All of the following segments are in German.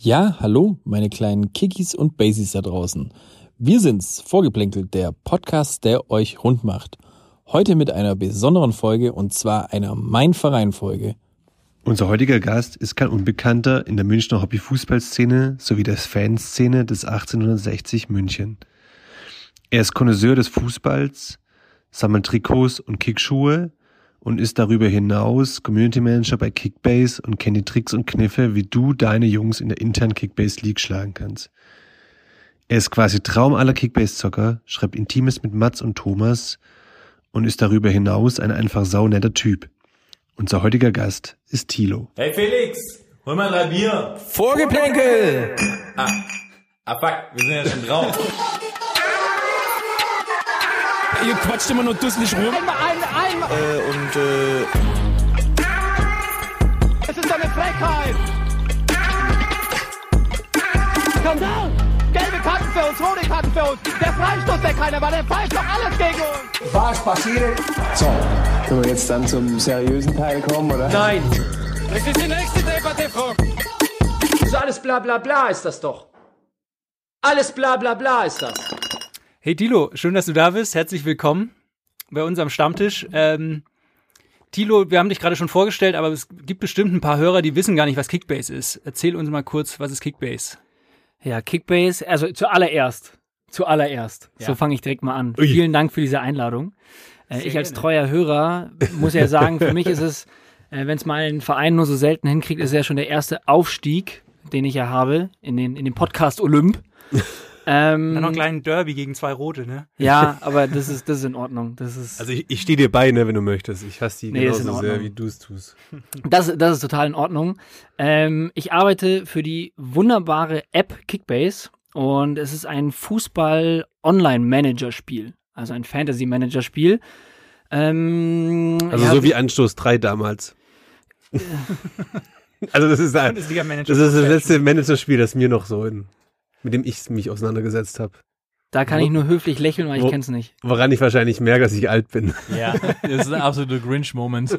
Ja, hallo, meine kleinen Kikis und Basies da draußen. Wir sind's, Vorgeplänkelt, der Podcast, der euch rund macht. Heute mit einer besonderen Folge und zwar einer Mein Verein Folge. Unser heutiger Gast ist kein Unbekannter in der Münchner Hobbyfußballszene sowie der Fanszene des 1860 München. Er ist Connoisseur des Fußballs, sammelt Trikots und Kickschuhe und ist darüber hinaus Community Manager bei Kickbase und kennt die Tricks und Kniffe, wie du deine Jungs in der internen Kickbase League schlagen kannst. Er ist quasi Traum aller Kickbase-Zocker, schreibt Intimes mit Mats und Thomas und ist darüber hinaus ein einfach saunetter Typ. Unser heutiger Gast ist Thilo. Hey Felix, hol mal drei Bier. Vorgeplänkel! Ah, ah fuck, wir sind ja schon drauf. Ihr quatscht immer nur dusselig rum. Einmal, einmal, einmal. Äh, und äh, Es ist eine Frechheit. Skandal. Gelbe Karten für uns, rote Karten für uns. Der Freistoß, der keiner war, der pfeift doch alles gegen uns. Was passiert? So, können wir jetzt dann zum seriösen Teil kommen, oder? Nein. Das ist die nächste Debatte, Frau. So alles bla bla bla ist das doch. Alles bla bla bla ist das. Hey Tilo, schön, dass du da bist. Herzlich willkommen bei uns am Stammtisch. Ähm, Tilo, wir haben dich gerade schon vorgestellt, aber es gibt bestimmt ein paar Hörer, die wissen gar nicht, was Kickbase ist. Erzähl uns mal kurz, was ist Kickbase? Ja, Kickbase, also zuallererst. Zuallererst. Ja. So fange ich direkt mal an. Ui. Vielen Dank für diese Einladung. Äh, ich als treuer Hörer muss ja sagen, für mich ist es, äh, wenn es mal ein Verein nur so selten hinkriegt, ist es ja schon der erste Aufstieg, den ich ja habe in den, in den Podcast Olymp. Ähm, Dann noch einen kleinen Derby gegen zwei Rote, ne? ja, aber das ist, das ist in Ordnung. Das ist, Also ich, ich stehe dir bei, ne, wenn du möchtest. Ich hasse die Nee, ist in genauso sehr, Ordnung. wie du es tust. Das, das ist total in Ordnung. Ähm, ich arbeite für die wunderbare App Kickbase und es ist ein Fußball-Online-Manager-Spiel, also ein Fantasy-Manager-Spiel. Ähm, Also ja, so wie Anstoß 3 damals. also das ist ein, das ist das letzte Managerspiel, das mir noch so in, mit dem ich mich auseinandergesetzt habe. da kann ich nur höflich lächeln, weil Wo- ich kenn's nicht. Woran ich wahrscheinlich merke, dass ich alt bin. Ja, das ist ein absoluter Grinch-Moment.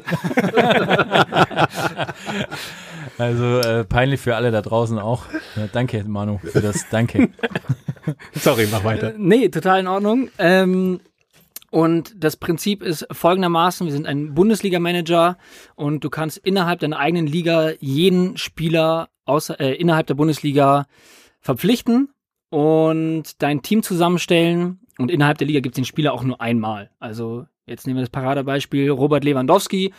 also äh, peinlich für alle da draußen auch. Ja, danke, Manu, für das Danke. Sorry, mach weiter. Äh, nee, total in Ordnung. Ähm, und das Prinzip ist folgendermaßen, wir sind ein Bundesliga-Manager und du kannst innerhalb deiner eigenen Liga jeden Spieler außer, äh, innerhalb der Bundesliga verpflichten und dein Team zusammenstellen und innerhalb der Liga gibt es den Spieler auch nur einmal. Also jetzt nehmen wir das Paradebeispiel Robert Lewandowski.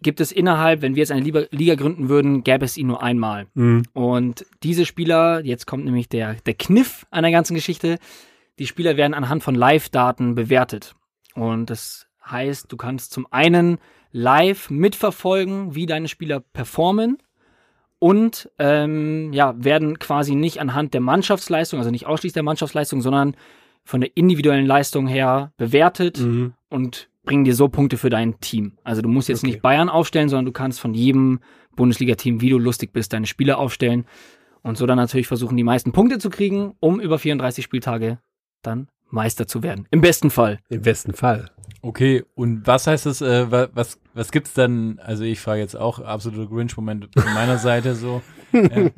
Gibt es innerhalb, wenn wir jetzt eine Liga, Liga gründen würden, gäbe es ihn nur einmal. Mhm. Und diese Spieler, jetzt kommt nämlich der, der Kniff an der ganzen Geschichte, die Spieler werden anhand von Live-Daten bewertet. Und das heißt, du kannst zum einen live mitverfolgen, wie deine Spieler performen und ähm, ja, werden quasi nicht anhand der Mannschaftsleistung, also nicht ausschließlich der Mannschaftsleistung, sondern von der individuellen Leistung her bewertet Mhm. und bringen dir so Punkte für dein Team. Also du musst jetzt Okay. nicht Bayern aufstellen, sondern du kannst von jedem Bundesliga-Team, wie du lustig bist, deine Spieler aufstellen und so dann natürlich versuchen, die meisten Punkte zu kriegen, um über 34 Spieltage dann Meister zu werden. Im besten Fall. Im besten Fall. Okay, und was heißt das, äh, wa- was, was gibt's dann, also ich frage jetzt auch, absoluter Grinch-Moment von meiner Seite so. Äh,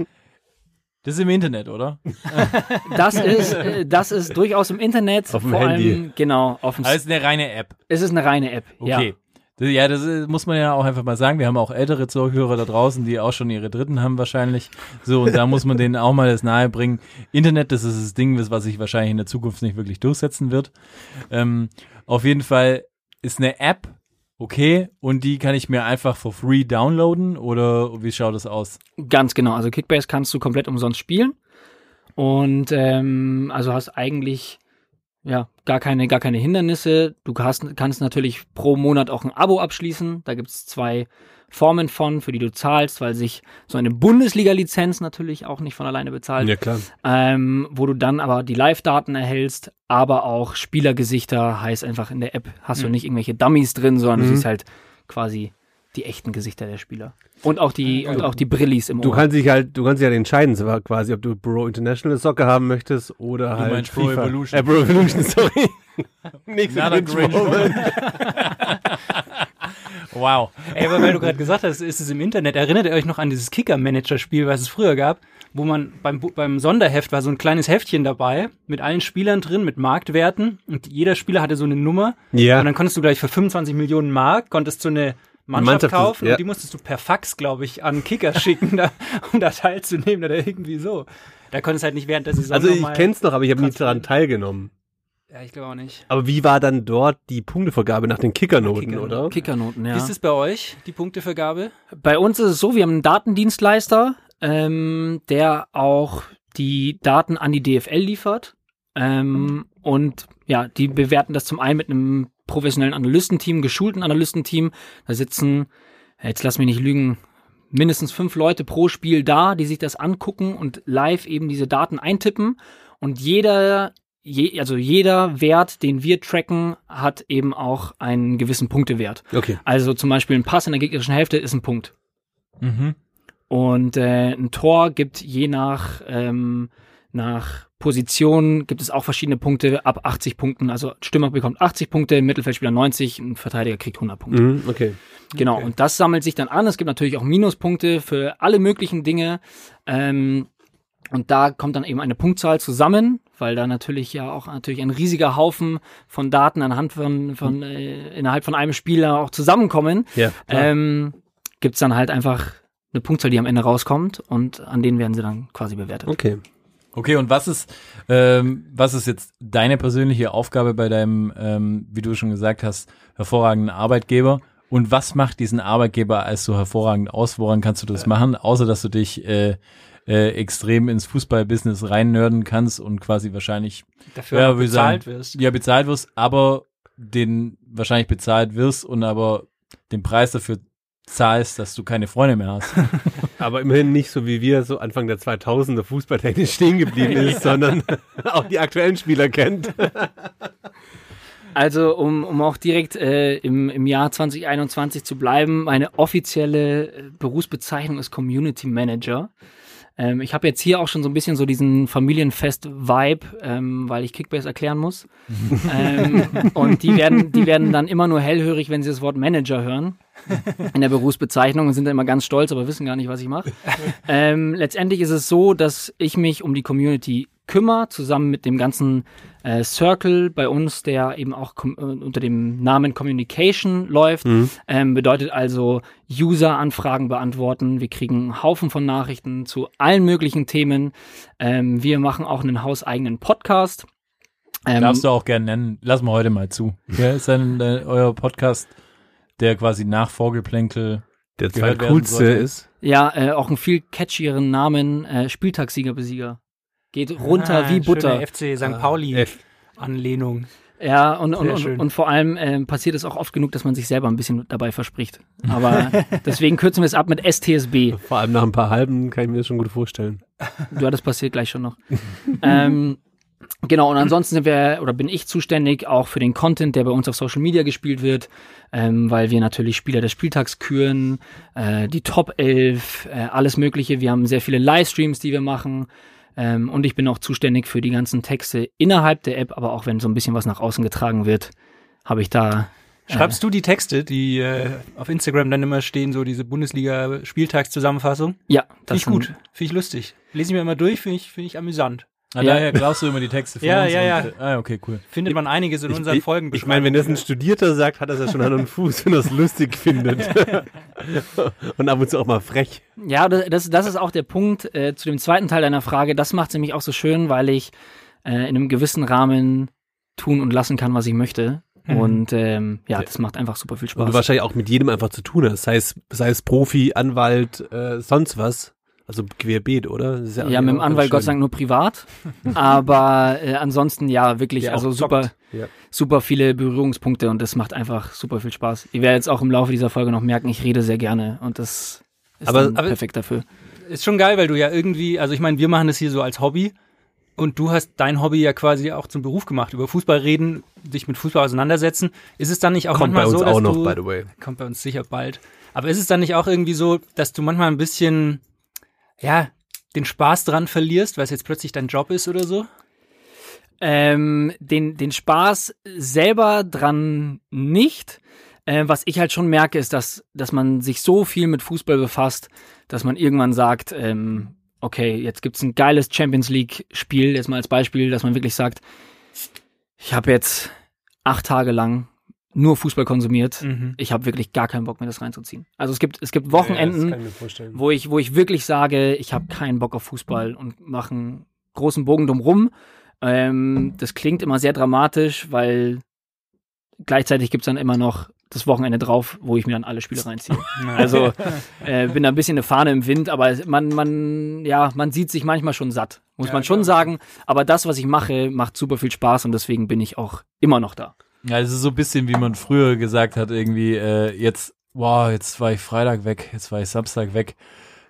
das ist im Internet, oder? Das ist, äh, das ist durchaus im Internet. Auf dem vor Handy. Allem, genau, auf dem, Also es ist eine reine App. es ist eine reine App. Okay. Ja. Das, ja, das äh, muss man ja auch einfach mal sagen. Wir haben auch ältere Zuhörer da draußen, die auch schon ihre Dritten haben wahrscheinlich. So, und da muss man denen auch mal das nahe bringen. Internet, das ist das Ding, was was sich wahrscheinlich in der Zukunft nicht wirklich durchsetzen wird. Ähm, auf jeden Fall ist eine App, okay, und die kann ich mir einfach for free downloaden oder wie schaut das aus? Ganz genau. Also Kickbase kannst du komplett umsonst spielen. Und ähm, also hast eigentlich ja gar keine, gar keine Hindernisse. Du hast, kannst natürlich pro Monat auch ein Abo abschließen. Da gibt's zwei Formen von, für die du zahlst, weil sich so eine Bundesliga-Lizenz natürlich auch nicht von alleine bezahlt. Ja, klar. ähm, wo du dann aber die Live-Daten erhältst, aber auch Spielergesichter, heißt einfach in der App hast du nicht irgendwelche Dummies drin, sondern du Mhm. siehst halt quasi die echten Gesichter der Spieler. Und auch die, und auch die Brillis im Du Ohr. kannst dich halt, du kannst dich halt entscheiden, so quasi, ob du Pro International Soccer haben möchtest oder halt meinst Pro FIFA. Evolution. Äh, Pro Evolution, sorry. Moment. Wow. Ey, aber weil du gerade gesagt hast, ist es im Internet. Erinnert ihr euch noch an dieses Kicker-Manager-Spiel, was es früher gab, wo man beim, beim Sonderheft war so ein kleines Heftchen dabei mit allen Spielern drin, mit Marktwerten und jeder Spieler hatte so eine Nummer Ja. und dann konntest du gleich für 25 Millionen Mark, konntest du eine Mannschaft, Mannschaft, kaufen ja. und die musstest du per Fax, glaube ich, an Kicker schicken, da, um da teilzunehmen oder irgendwie so. Da konntest du halt nicht während der Saison Also ich kenn's noch, aber ich habe nie daran teilgenommen. Ja, ich glaube auch nicht. Aber wie war dann dort die Punktevergabe nach den Kickernoten, Kickernoten. oder? Kickernoten, ja. Wie ist es bei euch, die Punktevergabe? Bei uns ist es so, wir haben einen Datendienstleister, ähm, der auch die Daten an die DFL liefert. Ähm, und ja, die bewerten das zum einen mit einem professionellen Analystenteam, geschulten Analystenteam. Da sitzen, jetzt lass mich nicht lügen, mindestens fünf Leute pro Spiel da, die sich das angucken und live eben diese Daten eintippen. Und jeder, je, also jeder Wert, den wir tracken, hat eben auch einen gewissen Punktewert. Okay. Also zum Beispiel ein Pass in der gegnerischen Hälfte ist ein Punkt. Mhm. Und äh, ein Tor gibt je nach, ähm, nach Position gibt es auch verschiedene Punkte ab 80 Punkten. Also Stürmer bekommt 80 Punkte, Mittelfeldspieler 90, ein Verteidiger kriegt 100 Punkte. Mhm, okay. Genau, und das sammelt sich dann an. Es gibt natürlich auch Minuspunkte für alle möglichen Dinge. Ähm, und da kommt dann eben eine Punktzahl zusammen, weil da natürlich ja auch natürlich ein riesiger Haufen von Daten anhand von, von äh, innerhalb von einem Spieler auch zusammenkommen. Ja. Ähm, gibt's dann halt einfach eine Punktzahl, die am Ende rauskommt und an denen werden sie dann quasi bewertet. Okay. Okay, und was ist, ähm, was ist jetzt deine persönliche Aufgabe bei deinem, ähm, wie du schon gesagt hast, hervorragenden Arbeitgeber? Und was macht diesen Arbeitgeber als so hervorragend aus? Woran kannst du das machen? Außer, dass du dich äh, äh, extrem ins Fußballbusiness reinnörden kannst und quasi wahrscheinlich Dafür Ja, bezahlt sagen, wirst. ja bezahlt wirst, aber den wahrscheinlich bezahlt wirst und aber den Preis dafür zahlst, dass du keine Freunde mehr hast. Aber immerhin nicht so wie wir so Anfang der 2000er fußballtechnisch stehen geblieben ist, sondern auch die aktuellen Spieler kennt. Also um, um auch direkt äh, im, im Jahr 2021 zu bleiben, meine offizielle äh, Berufsbezeichnung ist Community Manager. Ähm, ich habe jetzt hier auch schon so ein bisschen so diesen Familienfest-Vibe, ähm, weil ich Kickbase erklären muss. ähm, und die werden, die werden dann immer nur hellhörig, wenn sie das Wort Manager hören in der Berufsbezeichnung und sind dann immer ganz stolz, aber wissen gar nicht, was ich mache. ähm, letztendlich ist es so, dass ich mich um die Community kümmere, zusammen mit dem ganzen äh, Circle bei uns, der eben auch äh, unter dem Namen Communication läuft. Ähm, bedeutet also User-Anfragen beantworten. Wir kriegen einen Haufen von Nachrichten zu allen möglichen Themen. Ähm, wir machen auch einen hauseigenen Podcast. Ähm, Darfst du auch gerne nennen. Lass mal heute mal zu. Ja, ist dann äh, euer Podcast, der quasi nach Vorgeplänkel Der Gehört werden zweitcoolste ist. Ja, äh, auch einen viel catchieren Namen, äh, Spieltagssieger-Besieger. Geht runter Ah, wie Butter. FC St. Pauli F. Anlehnung. Ja, und, und, und, und vor allem ähm, passiert es auch oft genug, dass man sich selber ein bisschen dabei verspricht. Aber deswegen kürzen wir es ab mit STSB. Vor allem nach ein paar halben kann ich mir das schon gut vorstellen. Ja, das passiert gleich schon noch. ähm, genau, und ansonsten sind wir, oder bin ich zuständig auch für den Content, der bei uns auf Social Media gespielt wird, ähm, weil wir natürlich Spieler des Spieltags küren, äh, die Top 11, äh, alles Mögliche. Wir haben sehr viele Livestreams, die wir machen. Ähm, und ich bin auch zuständig für die ganzen Texte innerhalb der App, aber auch wenn so ein bisschen was nach außen getragen wird, habe ich da Schreibst du die Texte, die äh, auf Instagram dann immer stehen, so diese Bundesliga-Spieltagszusammenfassung? Ja, Finde das ich gut. Finde ich lustig. Lese ich mir immer durch, finde ich, finde ich amüsant. Ah, Ja. daher glaubst du immer die Texte von Ja, uns. ja, ja. äh, Ah, okay, cool. Findet man einiges in unseren ich, Folgen. Ich meine, wenn das ein Studierter sagt, hat er es ja schon Hand und Fuß, wenn er es lustig findet. und ab und zu auch mal frech. Ja, das, das, das ist auch der Punkt äh, zu dem zweiten Teil deiner Frage. Das macht es nämlich auch so schön, weil ich äh, in einem gewissen Rahmen tun und lassen kann, was ich möchte. Und ähm, ja, das macht einfach super viel Und du Spaß. wahrscheinlich auch mit jedem einfach zu tun hast. Sei es, sei es Profi, Anwalt, äh, sonst was. Also querbeet, oder? Ist Ja, mit dem Anwalt Gott sei. Dank nur privat. Aber äh, ansonsten ja, wirklich, Der also super, Ja. super viele Berührungspunkte und das macht einfach super viel Spaß. Ihr werdet jetzt auch im Laufe dieser Folge noch merken, ich rede sehr gerne und das ist Aber- aber- perfekt dafür. ist schon geil, weil du ja irgendwie, also ich meine, wir machen das hier so als Hobby und du hast dein Hobby ja quasi auch zum Beruf gemacht. Über Fußball reden, dich mit Fußball auseinandersetzen. Ist es dann nicht auch Kommt bei manchmal uns so, dass auch noch, du, by the way. kommt bei uns sicher bald. Aber ist es dann nicht auch irgendwie so, dass du manchmal ein bisschen, ja, den Spaß dran verlierst, weil es jetzt plötzlich dein Job ist oder so? Ähm, den, den Spaß selber dran nicht. Äh, was ich halt schon merke, ist, dass, dass man sich so viel mit Fußball befasst, dass man irgendwann sagt, ähm, okay, jetzt gibt's ein geiles Champions League-Spiel, jetzt mal als Beispiel, dass man wirklich sagt, ich habe jetzt acht Tage lang nur Fußball konsumiert. Mhm. Ich habe wirklich gar keinen Bock mehr, das reinzuziehen. Also es gibt, es gibt Ja, Wochenenden, vorstellen. wo ich, wo ich wirklich sage, ich habe keinen Bock auf Fußball und mache einen großen Bogen drumrum. Ähm, das klingt immer sehr dramatisch, weil gleichzeitig gibt's dann immer noch das Wochenende drauf, wo ich mir dann alle Spiele reinziehe. Also äh, bin da ein bisschen eine Fahne im Wind, aber man, man, ja, man sieht sich manchmal schon satt, muss man schon sagen. Aber das, was ich mache, macht super viel Spaß und deswegen bin ich auch immer noch da. Ja, es ist so ein bisschen, wie man früher gesagt hat, irgendwie, äh, jetzt, wow, jetzt war ich Freitag weg, jetzt war ich Samstag weg,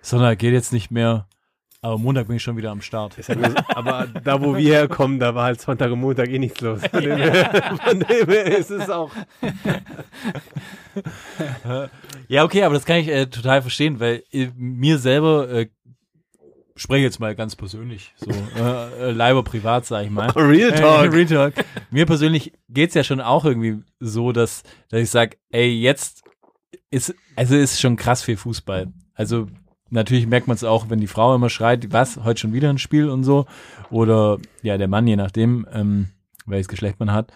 Sonntag geht jetzt nicht mehr, aber Montag bin ich schon wieder am Start. So, aber da, wo wir herkommen, da war halt Sonntag und Montag eh nichts los. Von dem her, von dem her ist es auch. Ja, okay, aber das kann ich äh, total verstehen, weil äh, mir selber, äh, spreche jetzt mal ganz persönlich, so äh, äh, Leiber privat, sag ich mal. Real Talk. Äh, Real Talk. Mir persönlich geht's ja schon auch irgendwie so, dass, dass ich sag, ey, jetzt ist, also ist schon krass viel Fußball. Also natürlich merkt man es auch, wenn die Frau immer schreit, was, heute schon wieder ein Spiel und so. Oder ja, der Mann, je nachdem, ähm, welches Geschlecht man hat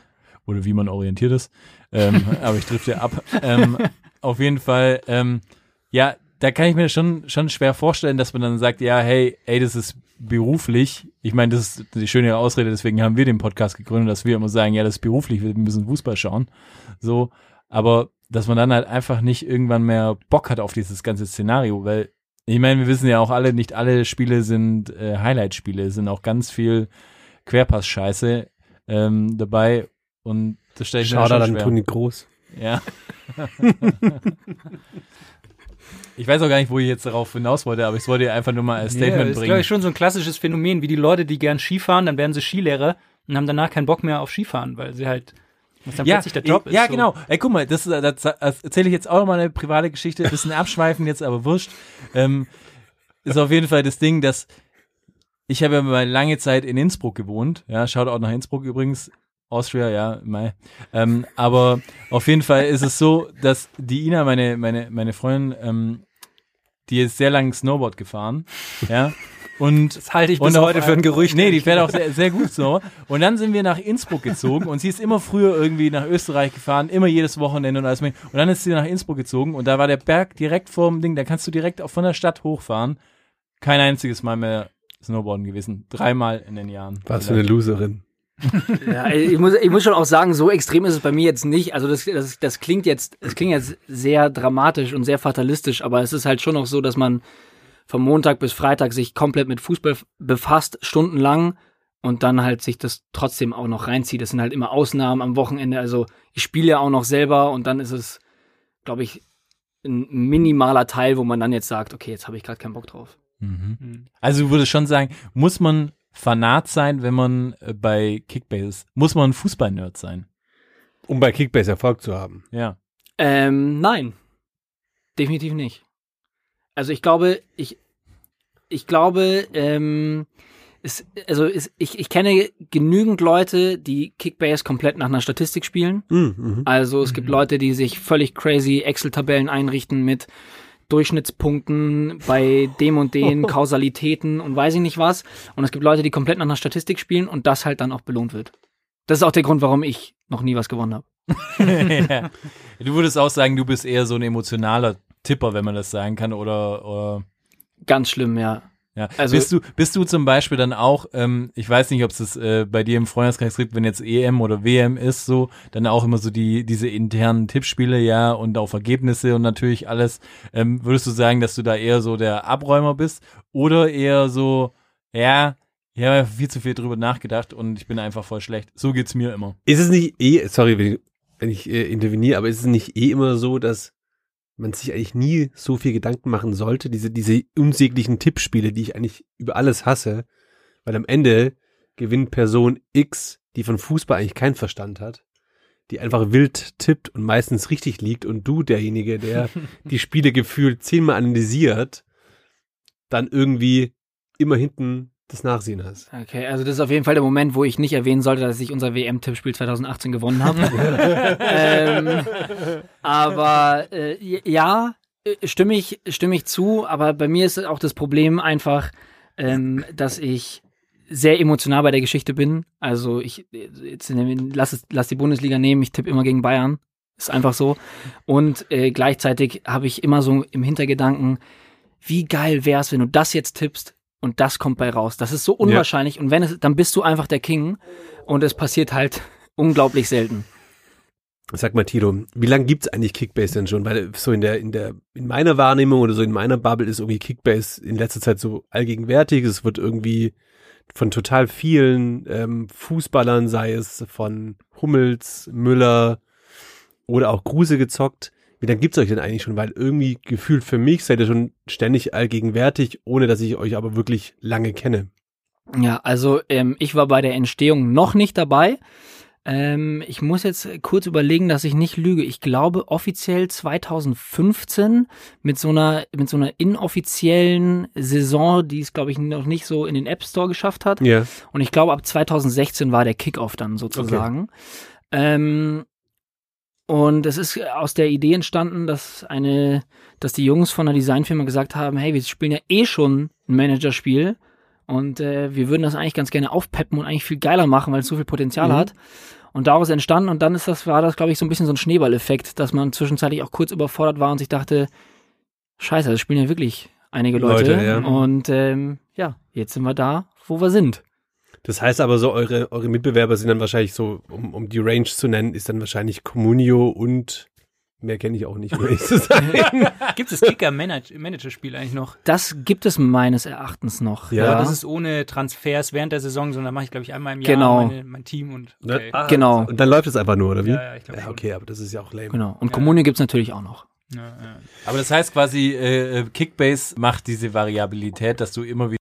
oder wie man orientiert ist. Ähm, aber ich trifft ja ab. Ähm, auf jeden Fall, ähm, ja, da kann ich mir schon, schon schwer vorstellen, dass man dann sagt, ja, hey, ey, das ist beruflich. Ich meine, das ist die schöne Ausrede, deswegen haben wir den Podcast gegründet, dass wir immer sagen, ja, das ist beruflich, wir müssen Fußball schauen. So, aber dass man dann halt einfach nicht irgendwann mehr Bock hat auf dieses ganze Szenario, weil ich meine, wir wissen ja auch alle, nicht alle Spiele sind äh, Highlight-Spiele, es sind auch ganz viel Querpass-Scheiße ähm, dabei und das stelle ich mir Schade schon schwer. Toni Groß. Ja. ich weiß auch gar nicht, wo ich jetzt darauf hinaus wollte, aber ich wollte einfach nur mal als Ja, Statement ist, glaube bringen. ich, schon so ein klassisches Phänomen, wie die Leute, die gern Skifahren, dann werden sie Skilehrer und haben danach keinen Bock mehr auf Skifahren, weil sie halt, was dann ja, plötzlich der Job äh, ist. Ja, so. genau. Ey, guck mal, das, das, das erzähle ich jetzt auch mal eine private Geschichte, ein bisschen abschweifen jetzt, aber wurscht. Ähm, ist auf jeden Fall das Ding, dass ich habe ja mal lange Zeit in Innsbruck gewohnt. Ja, schaut auch nach Innsbruck übrigens. Austria, ja, Mai. Ähm, aber auf jeden Fall ist es so, dass die Ina, meine, meine, meine Freundin, ähm, die ist sehr lang Snowboard gefahren. Ja. Und Das halte ich und bis heute für ein Gerücht. Nee, die fährt auch sehr, sehr gut so. Und dann sind wir nach Innsbruck gezogen und sie ist immer früher irgendwie nach Österreich gefahren, immer jedes Wochenende und alles mehr. Und dann ist sie nach Innsbruck gezogen und da war der Berg direkt vorm Ding, da kannst du direkt auch von der Stadt hochfahren. Kein einziges Mal mehr Snowboarden gewesen. Dreimal in den Jahren. Was für eine Loserin. Ja, ich muss, ich muss schon auch sagen, so extrem ist es bei mir jetzt nicht. Also das, das, das klingt jetzt, das klingt jetzt sehr dramatisch und sehr fatalistisch, aber es ist halt schon auch so, dass man vom Montag bis Freitag sich komplett mit Fußball befasst, stundenlang und dann halt sich das trotzdem auch noch reinzieht. Das sind halt immer Ausnahmen am Wochenende. Also ich spiele ja auch noch selber und dann ist es, glaube ich, ein minimaler Teil, wo man dann jetzt sagt, okay, jetzt habe ich gerade keinen Bock drauf. Mhm. Also du würdest schon sagen, muss man Fanat sein, wenn man äh, bei Kickbase ist? Muss man ein Fußball-Nerd sein? Um bei Kickbase Erfolg zu haben. Ja. Ähm, nein. Definitiv nicht. Also ich glaube, ich, ich glaube, ähm, es, also es, ich, ich kenne genügend Leute, die Kickbase komplett nach einer Statistik spielen. Mhm, mhm. Also es gibt Leute, die sich völlig crazy Excel-Tabellen einrichten mit Durchschnittspunkten bei dem und den Kausalitäten und weiß ich nicht was. Und es gibt Leute, die komplett nach einer Statistik spielen und das halt dann auch belohnt wird. Das ist auch der Grund, warum ich noch nie was gewonnen habe. ja. Du würdest auch sagen, du bist eher so ein emotionaler Tipper, wenn man das sagen kann, oder, oder Ganz schlimm, ja. Ja. Also- bist du, bist du zum Beispiel dann auch, ähm, ich weiß nicht, ob es das äh, bei dir im Freundeskreis gibt, wenn jetzt EM oder WM ist, so, dann auch immer so die, diese internen Tippspiele, ja, und auf Ergebnisse und natürlich alles. Ähm, würdest du sagen, dass du da eher so der Abräumer bist oder eher so, ja, ich habe viel zu viel drüber nachgedacht und ich bin einfach voll schlecht. So geht's mir immer. Ist es nicht eh, sorry, wenn ich, wenn ich äh, interveniere, aber ist es nicht eh immer so, dass man sich eigentlich nie so viel Gedanken machen sollte, diese, diese unsäglichen Tippspiele, die ich eigentlich über alles hasse, weil am Ende gewinnt Person X, die von Fußball eigentlich keinen Verstand hat, die einfach wild tippt und meistens richtig liegt und du derjenige, der die Spiele gefühlt zehnmal analysiert, dann irgendwie immer hinten das Nachsehen hast. Okay, also das ist auf jeden Fall der Moment, wo ich nicht erwähnen sollte, dass ich unser WM-Tippspiel 2018 gewonnen habe. ähm, aber äh, ja, äh, stimme ich, stimme ich zu, aber bei mir ist auch das Problem einfach, ähm, dass ich sehr emotional bei der Geschichte bin. Also ich jetzt, lass, es, lass die Bundesliga nehmen, ich tippe immer gegen Bayern. Ist einfach so. Und äh, gleichzeitig habe ich immer so im Hintergedanken, wie geil wär's, wenn du das jetzt tippst, und das kommt bei raus. Das ist so unwahrscheinlich. Ja. Und wenn es, dann bist du einfach der King und es passiert halt unglaublich selten. Sag mal, Tilo, wie lange gibt's eigentlich Kickbase denn schon? Weil so in der, in der, in meiner Wahrnehmung oder so in meiner Bubble ist irgendwie Kickbase in letzter Zeit so allgegenwärtig. Es wird irgendwie von total vielen ähm, Fußballern, sei es von Hummels, Müller oder auch Kruse gezockt. Wie lange gibt's euch denn eigentlich schon? Weil irgendwie gefühlt für mich seid ihr schon ständig allgegenwärtig, ohne dass ich euch aber wirklich lange kenne. Ja, also ähm, ich war bei der Entstehung noch nicht dabei. Ähm, ich muss jetzt kurz überlegen, dass ich nicht lüge. Ich glaube offiziell 2015 mit so einer mit so einer inoffiziellen Saison, die es glaube ich noch nicht so in den App Store geschafft hat. Ja. Und ich glaube ab 2016 war der Kickoff dann sozusagen. Okay. Ähm, und es ist aus der Idee entstanden, dass eine, dass die Jungs von der Designfirma gesagt haben, hey, wir spielen ja eh schon ein Managerspiel und äh, wir würden das eigentlich ganz gerne aufpeppen und eigentlich viel geiler machen, weil es so viel Potenzial mhm. hat. Und daraus entstanden und dann ist das, war das, glaube ich, so ein bisschen so ein Schneeballeffekt, dass man zwischenzeitlich auch kurz überfordert war und sich dachte, scheiße, das spielen ja wirklich einige Leute. Leute ja. Und ähm, ja, jetzt sind wir da, wo wir sind. Das heißt aber so, eure, eure Mitbewerber sind dann wahrscheinlich so, um, um die Range zu nennen, ist dann wahrscheinlich Communio und Mehr kenne ich auch nicht, um ehrlich zu sein. gibt es Kicker-Manager-Spiel eigentlich noch? Das gibt es meines Erachtens noch. Ja, ja. das ist ohne Transfers während der Saison, sondern mache ich, glaube ich, einmal im Jahr genau. meine, mein Team und okay. ah, genau. Und dann läuft es einfach nur, oder wie? Ja, ja ich glaube ja, Okay, aber das ist ja auch lame. Genau. Und ja. Kommune gibt es natürlich auch noch. Ja, ja. Aber das heißt quasi, äh, Kickbase macht diese Variabilität, dass du immer wieder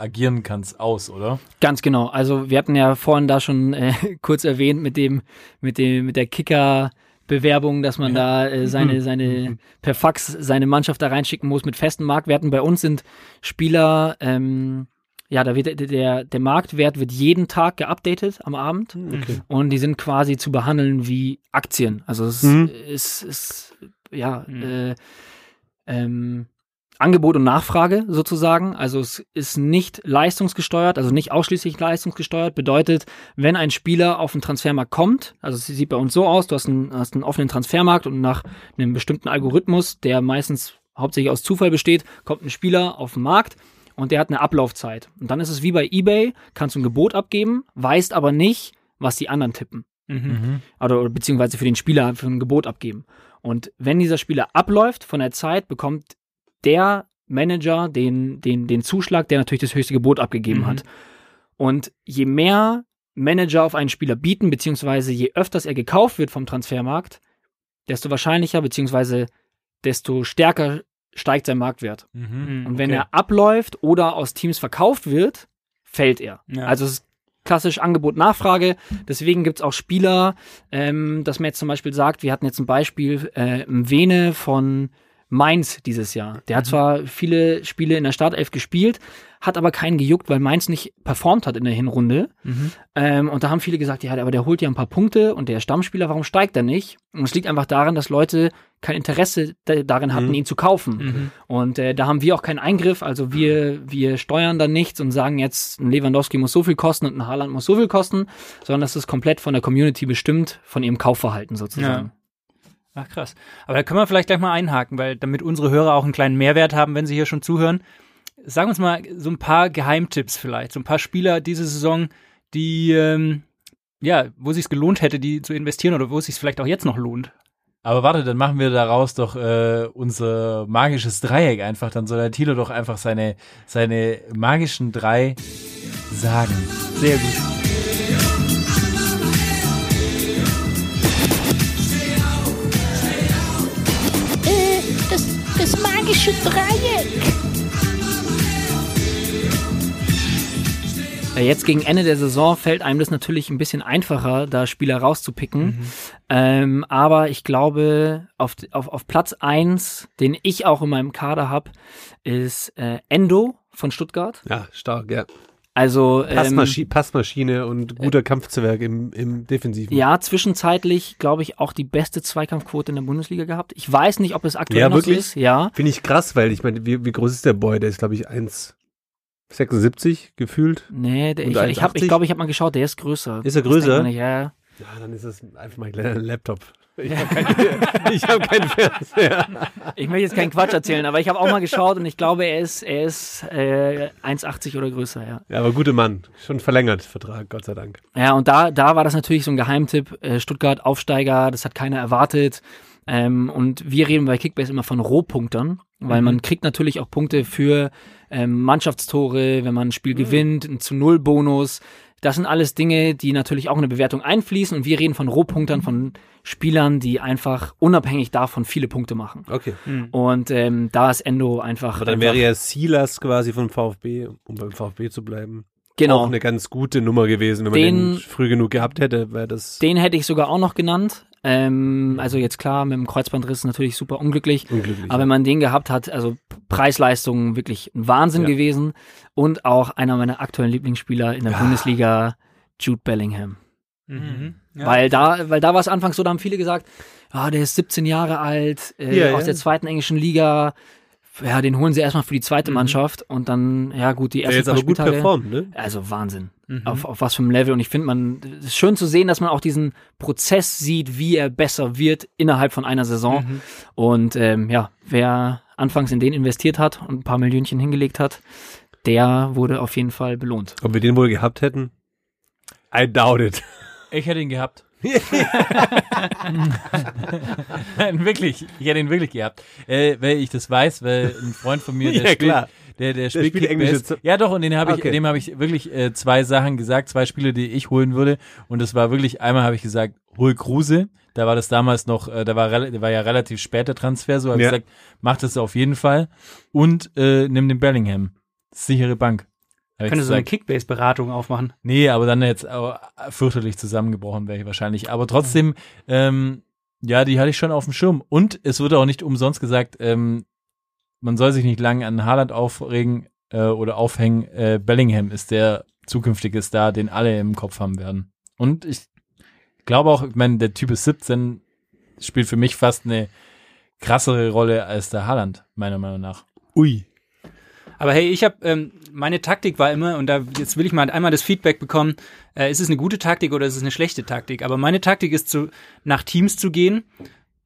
agieren kannst, aus, oder? Ganz genau. Also wir hatten ja vorhin da schon äh, kurz erwähnt mit dem, mit dem, mit der Kicker. Bewerbung, dass man ja. da äh, seine, mhm. seine mhm. per Fax seine Mannschaft da reinschicken muss mit festen Marktwerten. Bei uns sind Spieler, ähm, ja, da wird der, der Marktwert wird jeden Tag geupdatet am Abend okay. und die sind quasi zu behandeln wie Aktien. Also es mhm. ist, ist, ja, mhm. äh, ähm, Angebot und Nachfrage sozusagen. Also es ist nicht leistungsgesteuert, also nicht ausschließlich leistungsgesteuert. Bedeutet, wenn ein Spieler auf den Transfermarkt kommt, also es sieht bei uns so aus, du hast einen, hast einen offenen Transfermarkt und nach einem bestimmten Algorithmus, der meistens hauptsächlich aus Zufall besteht, kommt ein Spieler auf den Markt und der hat eine Ablaufzeit. Und dann ist es wie bei eBay, kannst du ein Gebot abgeben, weißt aber nicht, was die anderen tippen. Mhm. Oder, beziehungsweise für den Spieler für ein Gebot abgeben. Und wenn dieser Spieler abläuft von der Zeit, bekommt der Manager den, den, den Zuschlag, der natürlich das höchste Gebot abgegeben mhm. hat. Und je mehr Manager auf einen Spieler bieten, beziehungsweise je öfters er gekauft wird vom Transfermarkt, desto wahrscheinlicher, beziehungsweise desto stärker steigt sein Marktwert. Mhm, und wenn okay. er abläuft oder aus Teams verkauft wird, fällt er. Ja. Also es ist klassisch Angebot-Nachfrage. Deswegen gibt es auch Spieler, ähm, dass man jetzt zum Beispiel sagt, wir hatten jetzt ein Beispiel, äh, Vene von Mainz dieses Jahr. Der hat mhm. zwar viele Spiele in der Startelf gespielt, hat aber keinen gejuckt, weil Mainz nicht performt hat in der Hinrunde. Mhm. Ähm, und da haben viele gesagt, ja, aber der holt ja ein paar Punkte und der Stammspieler, warum steigt er nicht? Und es liegt einfach daran, dass Leute kein Interesse darin hatten, mhm. ihn zu kaufen. Mhm. Und äh, da haben wir auch keinen Eingriff. Also wir, wir steuern da nichts und sagen jetzt, ein Lewandowski muss so viel kosten und ein Haaland muss so viel kosten, sondern das ist komplett von der Community bestimmt, von ihrem Kaufverhalten sozusagen. Ja. Ach krass. Aber da können wir vielleicht gleich mal einhaken, weil damit unsere Hörer auch einen kleinen Mehrwert haben, wenn sie hier schon zuhören. Sag uns mal so ein paar Geheimtipps vielleicht, so ein paar Spieler diese Saison, die ähm, ja, wo sich gelohnt hätte, die zu investieren oder wo es sich vielleicht auch jetzt noch lohnt. Aber warte, dann machen wir daraus doch äh, unser magisches Dreieck einfach. Dann soll der Thilo doch einfach seine, seine magischen drei sagen. Sehr gut. Magische Dreieck. Jetzt gegen Ende der Saison fällt einem das natürlich ein bisschen einfacher, da Spieler rauszupicken. Mhm. Ähm, aber ich glaube, auf, auf, auf Platz 1, den ich auch in meinem Kader habe, ist äh, Endo von Stuttgart. Ja, stark, ja. Also ähm, Passmaschi Passmaschine und guter Kampfzwerg im, im Defensiven. ja, zwischenzeitlich, glaube ich, auch die beste Zweikampfquote in der Bundesliga gehabt. Ich weiß nicht, ob es aktuell Ja, noch wirklich? so ist. Ja, Finde ich krass, weil ich meine, wie, wie groß ist der Boy? Der ist, glaube ich, 1,76 gefühlt. nee, der, ich glaube, ich, hab, ich, 1,80? glaub, ich habe mal geschaut, der ist größer. Ist er größer? Ja, dann ist das einfach mein kleiner Laptop. Ich habe keinen hab keinen Fernseher. Ich möchte jetzt keinen Quatsch erzählen, aber ich habe auch mal geschaut und ich glaube, er ist, er ist äh, 1,80 oder größer, ja. Ja, aber guter Mann. Schon verlängert, Vertrag, Gott sei Dank. Ja, und da, da war das natürlich so ein Geheimtipp. Äh, Stuttgart Aufsteiger, das hat keiner erwartet. Ähm, und wir reden bei Kickbase immer von Rohpunktern, weil man kriegt natürlich auch Punkte für ähm, Mannschaftstore, wenn man ein Spiel gewinnt, ein zu Null Bonus. Das sind alles Dinge, die natürlich auch in eine Bewertung einfließen. Und wir reden von Rohpunktern, von Spielern, die einfach unabhängig davon viele Punkte machen. Okay. Und ähm, da ist Endo einfach. Aber dann einfach, wäre ja Silas quasi vom VfB, um beim VfB zu bleiben, genau. auch eine ganz gute Nummer gewesen. Wenn man Den- den, früh genug gehabt hätte, wäre das Den hätte ich sogar auch noch genannt. Ähm, also jetzt klar, mit dem Kreuzbandriss natürlich super unglücklich. unglücklich. Aber wenn man den gehabt hat, also Preisleistung wirklich ein Wahnsinn Ja. gewesen. Und auch einer meiner aktuellen Lieblingsspieler in der Bundesliga, Jude Bellingham. Mhm. Ja. Weil da, weil da war es anfangs so, da haben viele gesagt, ah, der ist 17 Jahre alt, äh, Ja, aus ja. der zweiten englischen Liga. Ja, den holen sie erstmal für die zweite Mhm. Mannschaft und dann, ja gut, die der ersten jetzt aber gut performt, ne? Also Wahnsinn. Mhm. Auf, auf was für einem Level. Und ich finde, man, es ist schön zu sehen, dass man auch diesen Prozess sieht, wie er besser wird innerhalb von einer Saison. Mhm. Und ähm, ja, wer anfangs in den investiert hat und ein paar Millionchen hingelegt hat, der wurde auf jeden Fall belohnt. Ob wir den wohl gehabt hätten? I doubt it. Ich hätte ihn gehabt. Nein, wirklich. Ich hätte ihn wirklich gehabt. Äh, weil ich das weiß, weil ein Freund von mir, der Ja, spielt. Der, der, spielt spielt englische. Zo- Ja, doch, und den habe ich, Okay. dem habe ich wirklich äh, zwei Sachen gesagt, zwei Spiele, die ich holen würde. Und das war wirklich, einmal habe ich gesagt, hol Kruse. Da war das damals noch, äh, da war, der war ja relativ spät der Transfer, so habe Ja. ich gesagt, mach das auf jeden Fall. Und äh, nimm den Bellingham. Sichere Bank. Könnte so eine gesagt. Kickbase-Beratung aufmachen. Nee, aber dann jetzt auch fürchterlich zusammengebrochen wäre ich wahrscheinlich. Aber trotzdem, ähm, ja, die hatte ich schon auf dem Schirm. Und es wurde auch nicht umsonst gesagt, ähm, man soll sich nicht lange an Haaland aufregen äh, oder aufhängen. Äh, Bellingham ist der zukünftige Star, den alle im Kopf haben werden. Und ich glaube auch, ich meine, der Typ ist 17, spielt für mich fast eine krassere Rolle als der Haaland, meiner Meinung nach. Ui. Aber hey, ich habe ähm, meine Taktik war immer und da jetzt will ich mal einmal das Feedback bekommen. Äh, ist es eine gute Taktik oder ist es eine schlechte Taktik? Aber meine Taktik ist zu nach Teams zu gehen,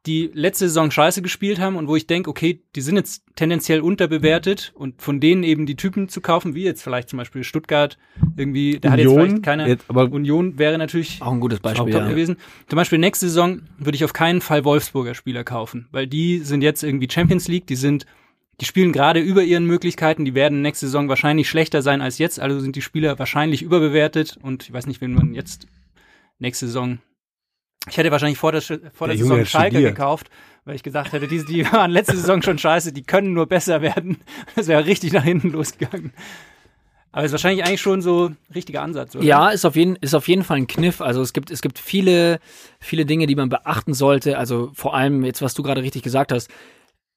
die letzte Saison Scheiße gespielt haben und wo ich denke, okay, die sind jetzt tendenziell unterbewertet und von denen eben die Typen zu kaufen, wie jetzt vielleicht zum Beispiel Stuttgart irgendwie, da hat jetzt Union, vielleicht keiner. jetzt aber- Union wäre natürlich Auch ein gutes Beispiel. Ja. gewesen. Zum Beispiel nächste Saison würde ich auf keinen Fall Wolfsburger Spieler kaufen, weil die sind jetzt irgendwie Champions League, die sind, die spielen gerade über ihren Möglichkeiten, die werden nächste Saison wahrscheinlich schlechter sein als jetzt, also sind die Spieler wahrscheinlich überbewertet und ich weiß nicht, wenn man jetzt nächste Saison ich hätte wahrscheinlich vor der, vor der, Der Saison Schalke studiert. gekauft, weil ich gesagt hätte, die, die waren letzte Saison schon scheiße, die können nur besser werden. Das wäre richtig nach hinten losgegangen. Aber ist wahrscheinlich eigentlich schon so ein richtiger Ansatz, oder? Ja, ist auf jeden ist auf jeden Fall ein Kniff. Also es gibt es gibt viele viele Dinge, die man beachten sollte. Also vor allem jetzt, was du gerade richtig gesagt hast.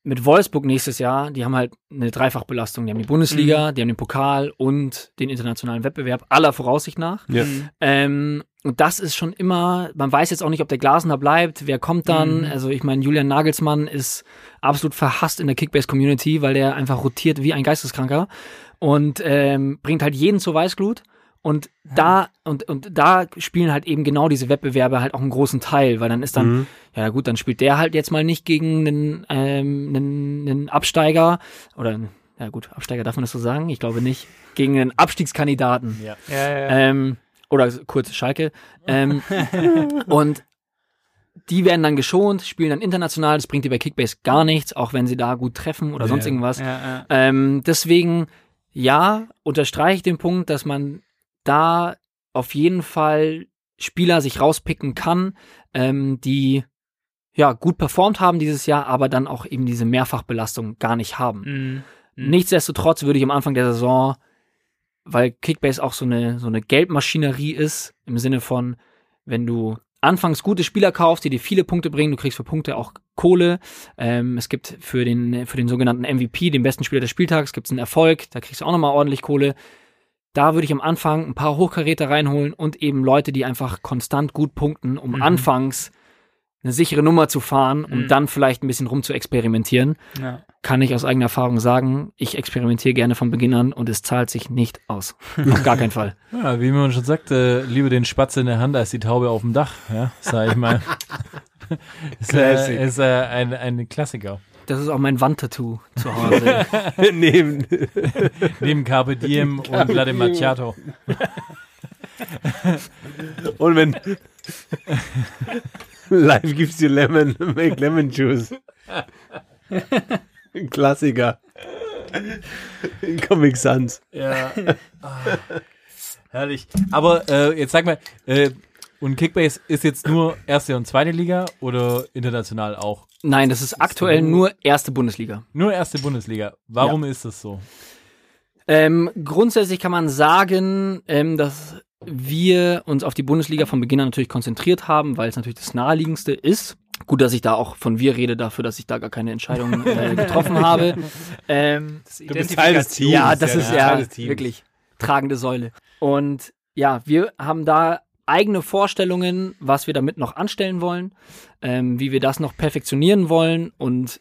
Mit Wolfsburg nächstes Jahr, die haben halt eine Dreifachbelastung. Die haben die Bundesliga, die haben den Pokal und den internationalen Wettbewerb aller Voraussicht nach. Ja. Ähm, und das ist schon immer, man weiß jetzt auch nicht, ob der Glasner bleibt, wer kommt dann. Mhm. Also ich meine, Julian Nagelsmann ist absolut verhasst in der Kickbase-Community, weil der einfach rotiert wie ein Geisteskranker und ähm, bringt halt jeden zur Weißglut. Und da, und, und da spielen halt eben genau diese Wettbewerbe halt auch einen großen Teil, weil dann ist dann, Mhm. ja gut, dann spielt der halt jetzt mal nicht gegen einen, ähm, einen, einen Absteiger oder, ja gut, Absteiger darf man das so sagen? Ich glaube nicht. Gegen einen Abstiegskandidaten. Ja. Ja, ja, ja. Ähm, oder kurz Schalke. Ähm, und die werden dann geschont, spielen dann international. Das bringt dir bei Kickbase gar nichts, auch wenn sie da gut treffen oder Ja. sonst irgendwas. ja, ja. Ähm, deswegen, ja, unterstreiche ich den Punkt, dass man da auf jeden Fall Spieler sich rauspicken kann, ähm, die ja gut performt haben dieses Jahr, aber dann auch eben diese Mehrfachbelastung gar nicht haben. Mhm. Mhm. Nichtsdestotrotz würde ich am Anfang der Saison, weil Kickbase auch so eine, so eine Geldmaschinerie ist, im Sinne von, wenn du anfangs gute Spieler kaufst, die dir viele Punkte bringen, du kriegst für Punkte auch Kohle. Ähm, es gibt für den, für den sogenannten MVP, den besten Spieler des Spieltags, gibt es einen Erfolg, da kriegst du auch nochmal ordentlich Kohle. Da würde ich am Anfang ein paar Hochkaräter reinholen und eben Leute, die einfach konstant gut punkten, um Mhm. anfangs eine sichere Nummer zu fahren, um Mhm. dann vielleicht ein bisschen rum zu experimentieren. Ja. Kann ich aus eigener Erfahrung sagen, ich experimentiere gerne von Beginn an und es zahlt sich nicht aus. Auf gar keinen Fall. Ja, wie man schon sagt, äh, lieber den Spatz in der Hand als die Taube auf dem Dach, ja, sag ich mal. ist äh, ist äh, ein, ein Klassiker. Das ist auch mein Wandtattoo zu Hause. Neben, Neben Carpe Diem und Latte Macchiato. und wenn Life gives you lemon, make lemon juice. Ein Klassiker. In Comic Sans. Ja. Ah, herrlich. Aber äh, jetzt sag mal, äh, und Kickbase ist jetzt nur erste und zweite Liga oder international auch? Nein, das ist aktuell nur erste Bundesliga. Nur erste Bundesliga. Warum ist das so? Ähm, grundsätzlich kann man sagen, ähm, dass wir uns auf die Bundesliga von Beginn an natürlich konzentriert haben, weil es natürlich das naheliegendste ist. Gut, dass ich da auch von wir rede, dafür, dass ich da gar keine Entscheidung äh, getroffen habe. Ähm, Du bist Teil des Teams. ja, das du ist ja Teams. wirklich tragende Säule. Und ja, wir haben da eigene Vorstellungen, was wir damit noch anstellen wollen, ähm, wie wir das noch perfektionieren wollen. Und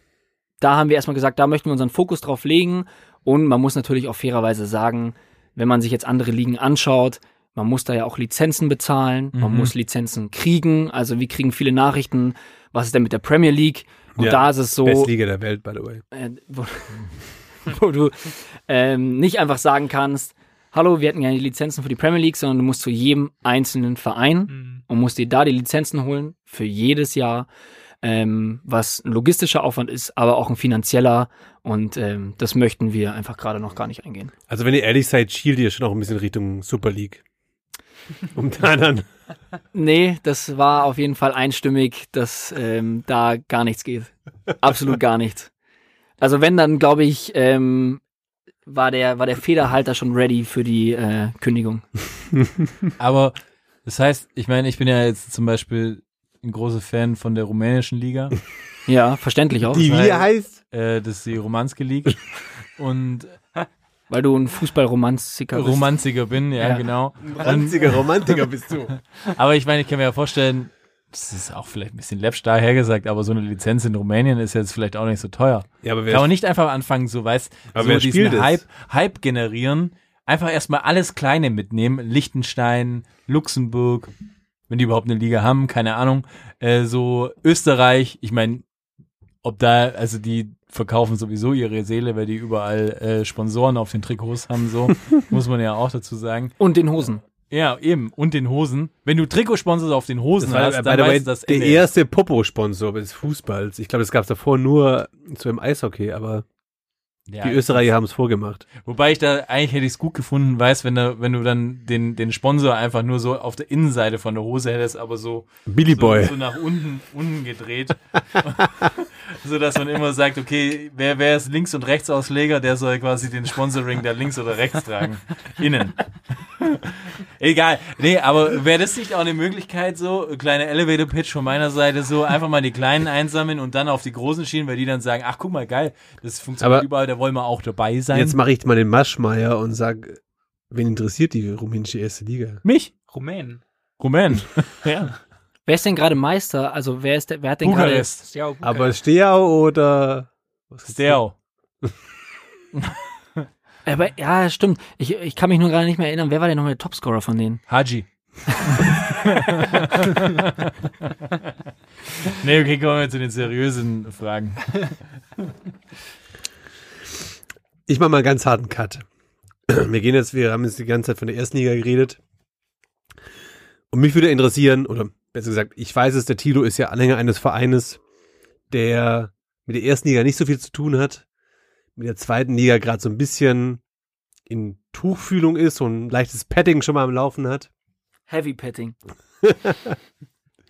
da haben wir erstmal gesagt, da möchten wir unseren Fokus drauf legen. Und man muss natürlich auch fairerweise sagen, wenn man sich jetzt andere Ligen anschaut, man muss da ja auch Lizenzen bezahlen, man Mhm. muss Lizenzen kriegen. Also wir kriegen viele Nachrichten, was ist denn mit der Premier League? Und Ja, da ist es so, Beste Liga der Welt, by the way. äh, wo, wo du ähm, nicht einfach sagen kannst, hallo, wir hätten gerne die Lizenzen für die Premier League, sondern du musst zu jedem einzelnen Verein Mhm. und musst dir da die Lizenzen holen für jedes Jahr, ähm, was ein logistischer Aufwand ist, aber auch ein finanzieller und ähm, das möchten wir einfach gerade noch gar nicht eingehen. Also wenn ihr ehrlich seid, schielt ihr schon auch ein bisschen Richtung Super League. Um da dann. Nee, das war auf jeden Fall einstimmig, dass ähm, da gar nichts geht. Absolut gar nichts. Also wenn, dann glaube ich, ähm, war der, war der Federhalter schon ready für die äh, Kündigung. Aber das heißt, ich meine, ich bin ja jetzt zum Beispiel ein großer Fan von der rumänischen Liga. Ja, verständlich auch. Die wie heißt? Äh, das ist die Romanske League. Und Weil du ein Fußballromantiker bist. Romantiker bin, ja, Ja. genau. Ranziger Romantiker bist du. Aber ich meine, ich kann mir ja vorstellen, das ist auch vielleicht ein bisschen läppsch dahergesagt, aber so eine Lizenz in Rumänien ist jetzt vielleicht auch nicht so teuer. Ja, aber Kann man wer, nicht einfach anfangen, so weißt, Aber so wer diesen? Hype, Hype generieren, einfach erstmal alles Kleine mitnehmen, Liechtenstein, Luxemburg, wenn die überhaupt eine Liga haben, keine Ahnung, äh, so Österreich, ich meine, ob da, also die verkaufen sowieso ihre Seele, weil die überall äh, Sponsoren auf den Trikots haben, so, muss man ja auch dazu sagen. Und den Hosen. Ja, eben, und den Hosen. Wenn du Trikotsponsors auf den Hosen das hast, dann weißt du das der erste Popo-Sponsor des Fußballs. Ich glaube, das gab es davor nur so im Eishockey, aber Ja, die Österreicher haben es vorgemacht. Wobei ich da eigentlich hätte ich es gut gefunden, weißt, wenn du, wenn du dann den, den Sponsor einfach nur so auf der Innenseite von der Hose hättest, aber so, Billy so, Boy. so nach unten, unten gedreht. so dass man immer sagt, okay, wer, wer ist Links- und Rechtsausleger, der soll quasi den Sponsoring da links oder rechts tragen. Innen. Egal. Nee, aber wäre das nicht auch eine Möglichkeit so, kleine Elevator Pitch von meiner Seite so, einfach mal die kleinen einsammeln und dann auf die großen schienen, weil die dann sagen, ach guck mal, geil, das funktioniert Aber- überall, da wollen wir auch dabei sein. Jetzt mache ich mal den Maschmeier und sag, wen interessiert die rumänische erste Liga? Mich? Rumänen. Rumän. ja. Wer ist denn gerade Meister? Also wer ist der, wer hat denn gerade Aber Steau oder Steo. Aber ja, stimmt. Ich, ich kann mich nur gerade nicht mehr erinnern, wer war denn noch der Topscorer von denen? Haji. nee, okay, kommen wir zu den seriösen Fragen. Ich mache mal einen ganz harten Cut. Wir gehen jetzt, wir haben jetzt die ganze Zeit von der ersten Liga geredet. Und mich würde interessieren, oder besser gesagt, ich weiß es, der Tilo ist ja Anhänger eines Vereines, der mit der ersten Liga nicht so viel zu tun hat, mit der zweiten Liga gerade so ein bisschen in Tuchfühlung ist, so ein leichtes Padding schon mal am Laufen hat. Heavy Petting.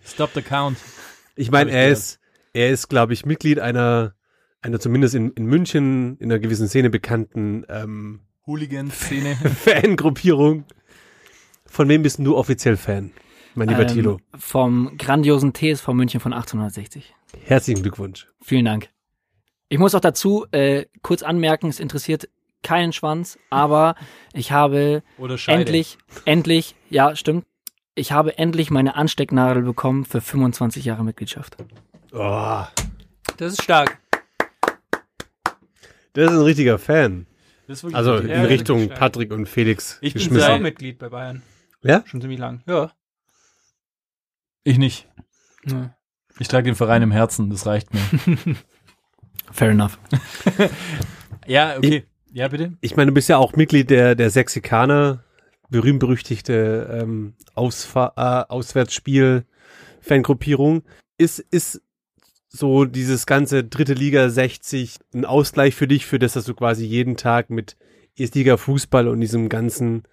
Stop the count. Ich meine, er ist, er ist, glaube ich, Mitglied einer, einer zumindest in, in München in einer gewissen Szene bekannten ähm, Hooligan-Szene. Fangruppierung. Von wem bist du offiziell Fan, mein lieber Ähm, Tilo? Vom grandiosen TSV München von 1860. Herzlichen Glückwunsch. Vielen Dank. Ich muss auch dazu äh, kurz anmerken, es interessiert keinen Schwanz, aber ich habe Oder endlich, endlich, ja, stimmt. Ich habe endlich meine Anstecknadel bekommen für 25 Jahre Mitgliedschaft. Oh, Das ist stark. Das ist ein richtiger Fan. Das ist wirklich Also in Ja, Richtung stark. Patrick und Felix Ich bin Ich auch Mitglied bei Bayern. Ja? Schon ziemlich lang. Ja. ich nicht. ja. Ich trage den Verein im Herzen, das reicht mir. Fair enough. ja, okay. Ja, bitte? Ich meine, du bist ja auch Mitglied der, der Sexikaner, berühmt-berüchtigte ähm, Ausfa äh, Auswärtsspiel-Fangruppierung. Ist, ist so dieses ganze dritte Liga 60 ein Ausgleich für dich, für das, dass du quasi jeden Tag mit Erstliga-Fußball und diesem ganzen,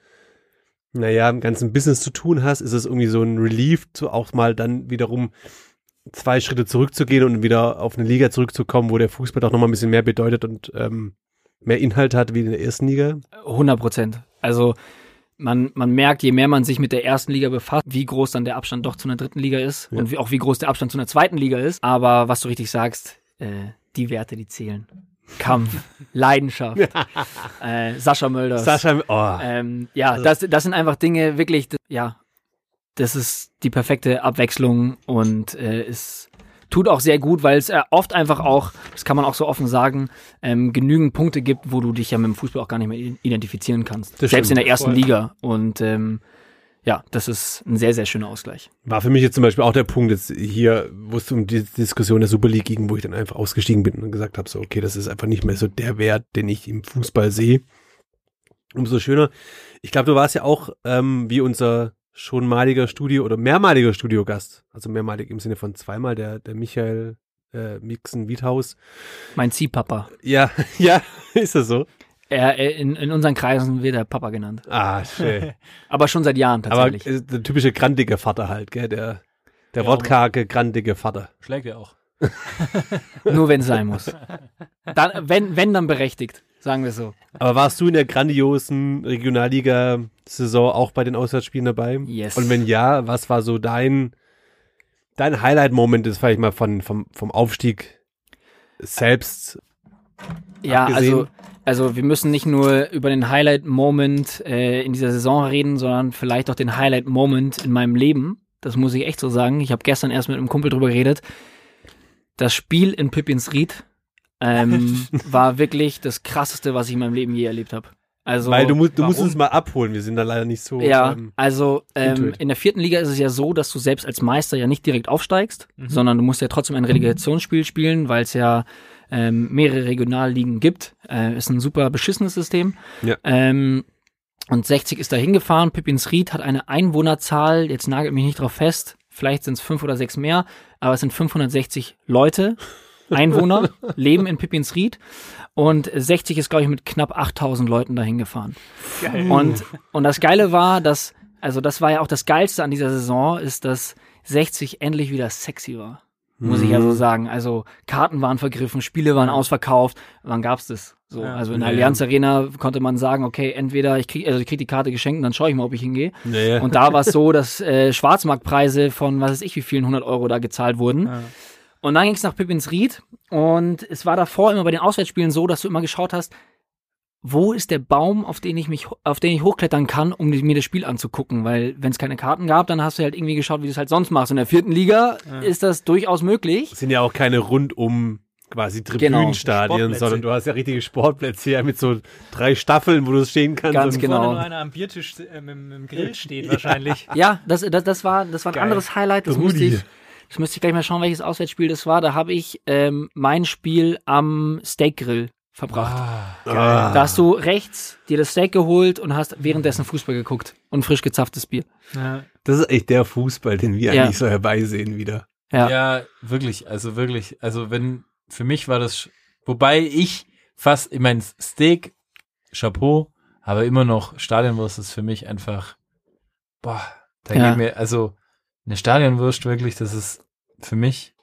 naja, ganzen Business zu tun hast? Ist es irgendwie so ein Relief, zu auch mal dann wiederum zwei Schritte zurückzugehen und wieder auf eine Liga zurückzukommen, wo der Fußball doch nochmal ein bisschen mehr bedeutet und ähm, mehr Inhalt hat wie in der ersten Liga? 100 Prozent. Also man, man merkt, je mehr man sich mit der ersten Liga befasst, wie groß dann der Abstand doch zu einer dritten Liga ist Ja. und wie, auch wie groß der Abstand zu einer zweiten Liga ist. Aber was du richtig sagst, äh, die Werte, die zählen. Kampf, Leidenschaft, äh, Sascha Mölders. Sascha, oh, Ähm, ja, das, das sind einfach Dinge, wirklich, ja, das ist die perfekte Abwechslung und äh, es tut auch sehr gut, weil es äh, oft einfach auch, das kann man auch so offen sagen, ähm, genügend Punkte gibt, wo du dich ja mit dem Fußball auch gar nicht mehr identifizieren kannst. Das Selbst stimmt. in der ersten Voll. Liga. Und ähm, ja, das ist ein sehr, sehr schöner Ausgleich. war für mich jetzt zum Beispiel auch der Punkt jetzt hier, wo es um die Diskussion der Super League ging, wo ich dann einfach ausgestiegen bin und gesagt habe, so, okay, das ist einfach nicht mehr so der Wert, den ich im Fußball sehe. Umso schöner. Ich glaube, du warst ja auch ähm, wie unser schon maliger Studio oder mehrmaliger Studiogast, also mehrmalig im Sinne von zweimal, der, der Michael äh, Mixen Wiethaus. Mein Ziehpapa. Ja, ja, ist das so? Er, in, in unseren Kreisen wird er Papa genannt. Ah, schön. Aber schon seit Jahren Aber tatsächlich. äh, der typische grandige Vater halt, gell, der, der Ja, wortkarge, grandige Vater. Schlägt er auch. Nur wenn es sein muss. Dann, wenn, wenn, dann berechtigt, sagen wir so. Aber warst du in der grandiosen Regionalliga-Saison auch bei den Auswärtsspielen dabei? Yes. Und wenn ja, was war so dein, dein Highlight-Moment, das vielleicht mal von, vom, vom Aufstieg selbst? Ja, abgesehen? also, also wir müssen nicht nur über den Highlight-Moment äh, in dieser Saison reden, sondern vielleicht auch den Highlight-Moment in meinem Leben. Das muss ich echt so sagen. Ich habe gestern erst mit einem Kumpel drüber geredet. Das Spiel in Pippins Ried ähm, war wirklich das krasseste, was ich in meinem Leben je erlebt habe. Also, Weil du, musst, du musst uns mal abholen, wir sind da leider nicht so. ja, ähm, also ähm, in der vierten Liga ist es ja so, dass du selbst als Meister ja nicht direkt aufsteigst, sondern du musst ja trotzdem ein Relegationsspiel spielen, weil es ja ähm, mehrere Regionalligen gibt. Äh, ist ein super beschissenes System. Ja. Ähm, und 60 ist da hingefahren. Pippins Ried hat eine Einwohnerzahl, jetzt nagelt mich nicht drauf fest, vielleicht sind es fünf oder sechs mehr, aber es sind 560 Leute, Einwohner, leben in Pippins Ried. Und 60 ist, glaube ich, mit knapp 8000 Leuten dahin gefahren. Und, und das Geile war, dass, also das war ja auch das Geilste an dieser Saison, ist, dass 60 endlich wieder sexy war. Muss ich ja Mhm. so sagen. Also Karten waren vergriffen, Spiele waren ausverkauft. Wann gab's das? So, Ja. also in der Ja. Allianz Arena konnte man sagen, okay, entweder ich krieg, also ich krieg die Karte geschenkt und dann schaue ich mal, ob ich hingehe. ja, ja. Und da war es so, dass äh, Schwarzmarktpreise von was weiß ich wie vielen 100 Euro da gezahlt wurden. Ja. Und dann ging es nach Pippins Ried und es war davor immer bei den Auswärtsspielen so, dass du immer geschaut hast, wo ist der Baum, auf den ich mich, auf den ich hochklettern kann, um mir das Spiel anzugucken? Weil wenn es keine Karten gab, dann hast du halt irgendwie geschaut, wie du es halt sonst machst. In der vierten Liga ist das durchaus möglich. Es sind ja auch keine rundum quasi Genau, Tribünenstadien, Sportplätze. sondern du hast ja richtige Sportplätze hier mit so drei Staffeln, wo du stehen kannst. Ganz und genau. Vorne nur einer am Biertisch äh, mit, mit dem Grill steht wahrscheinlich. Ja, das, das, das war, das war ein Geil. anderes Highlight. Das Rudi. musste ich, das müsste ich gleich mal schauen, welches Auswärtsspiel das war. Da habe ich ähm, mein Spiel am Steakgrill verbracht. Ah. Da hast du rechts dir das Steak geholt und hast währenddessen Fußball geguckt und frisch gezapftes Bier. Ja. Das ist echt der Fußball, den wir Ja. eigentlich so herbeisehen wieder. Ja. Ja, wirklich, also wirklich, also wenn, für mich war das, wobei ich fast, ich mein Steak, Chapeau, aber immer noch Stadionwurst ist für mich einfach, boah, da Ja. geht mir, also eine Stadionwurst wirklich, das ist für mich,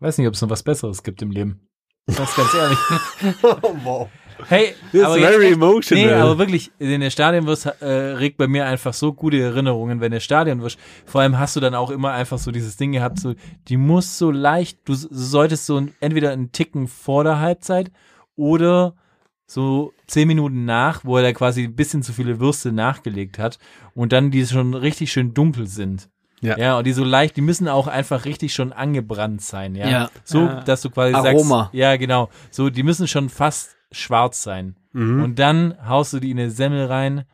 weiß nicht, ob es noch was Besseres gibt im Leben. Das ganz ehrlich. wow. Hey, This aber very echt- emotional. Nee, aber wirklich, in der Stadionwurst äh, regt bei mir einfach so gute Erinnerungen, wenn der Stadionwurst, vor allem hast du dann auch immer einfach so dieses Ding gehabt, so, die muss so leicht, du solltest so ein, entweder einen Ticken vor der Halbzeit oder so zehn Minuten nach, wo er da quasi ein bisschen zu viele Würste nachgelegt hat und dann die schon richtig schön dunkel sind. Ja. Ja, und die so leicht, die müssen auch einfach richtig schon angebrannt sein, ja. Ja. So, Ja. dass du quasi Aroma. sagst, ja, genau. So, die müssen schon fast schwarz sein. Mhm. Und dann haust du die in eine Semmel rein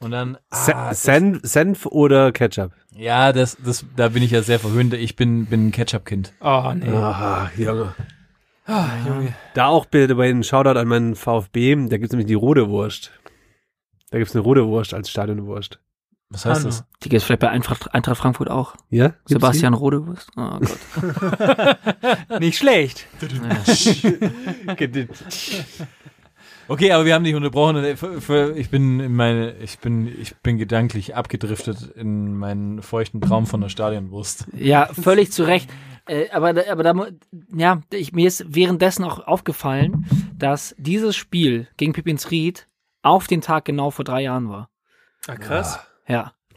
und dann, ah, Senf, Senf oder Ketchup? ja, das, das, da bin ich ja sehr verwöhnt. Ich bin, bin ein Ketchup-Kind. Oh, nee. Ah, Junge. Ah, Junge. Da auch bitte bei einen Shoutout an meinen VfB, da gibt's nämlich die rote Wurst. Da gibt's eine rote Wurst als Stadionwurst. Was heißt Hallo. das? Die gibt's vielleicht bei Eintracht, Eintracht Frankfurt auch. Ja? Gibt's Sebastian Rodewurst. Oh Gott. Nicht schlecht. Okay, aber wir haben dich unterbrochen. äh, für- für- Ich bin in meine, ich bin, ich bin gedanklich abgedriftet in meinen feuchten Traum von der Stadionwurst. Ja, völlig zu Recht. Äh, aber, da- aber da, ja, ich, mir ist währenddessen auch aufgefallen, dass dieses Spiel gegen Pipinsried auf den Tag genau vor drei Jahren war. Ah, krass. Ja,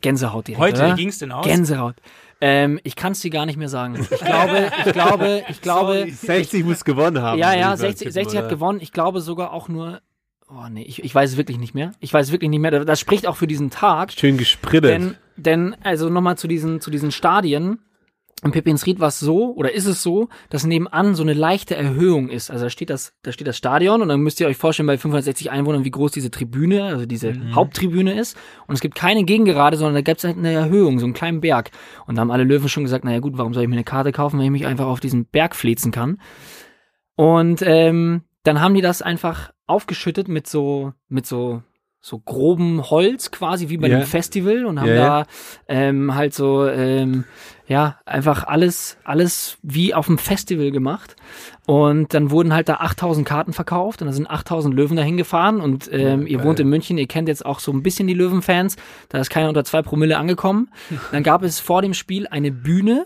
Gänsehaut direkt. Heute, oder? wie ging's denn aus? Gänsehaut. Ähm, ich kann es dir gar nicht mehr sagen. Ich glaube, ich glaube, ich glaube, 60 muss gewonnen haben. ja, ja, ich 60, tippen, 60 hat gewonnen. Ich glaube sogar auch nur, oh nee, ich, ich weiß es wirklich nicht mehr. Ich weiß es wirklich nicht mehr. Das spricht auch für diesen Tag. Schön gesprittet. Denn, denn also nochmal zu diesen, zu diesen Stadien. In Pippins-Ried war es so, oder ist es so, dass nebenan so eine leichte Erhöhung ist. Also da steht das, da steht das Stadion und dann müsst ihr euch vorstellen, bei 560 Einwohnern, wie groß diese Tribüne, also diese Haupttribüne ist. Und es gibt keine Gegengerade, sondern da gibt es halt eine Erhöhung, so einen kleinen Berg. Und da haben alle Löwen schon gesagt, naja gut, warum soll ich mir eine Karte kaufen, wenn ich mich einfach auf diesen Berg flezen kann? Und ähm, dann haben die das einfach aufgeschüttet mit so, mit so, so grobem Holz quasi wie bei Ja. einem Festival und haben ja. da ähm, halt so ähm, ja einfach alles alles wie auf dem Festival gemacht und dann wurden halt da 8000 Karten verkauft und da sind 8000 Löwen dahin gefahren und ähm, ihr wohnt in München, ihr kennt jetzt auch so ein bisschen die Löwenfans, da ist keiner unter zwei Promille angekommen. Dann gab es vor dem Spiel eine Bühne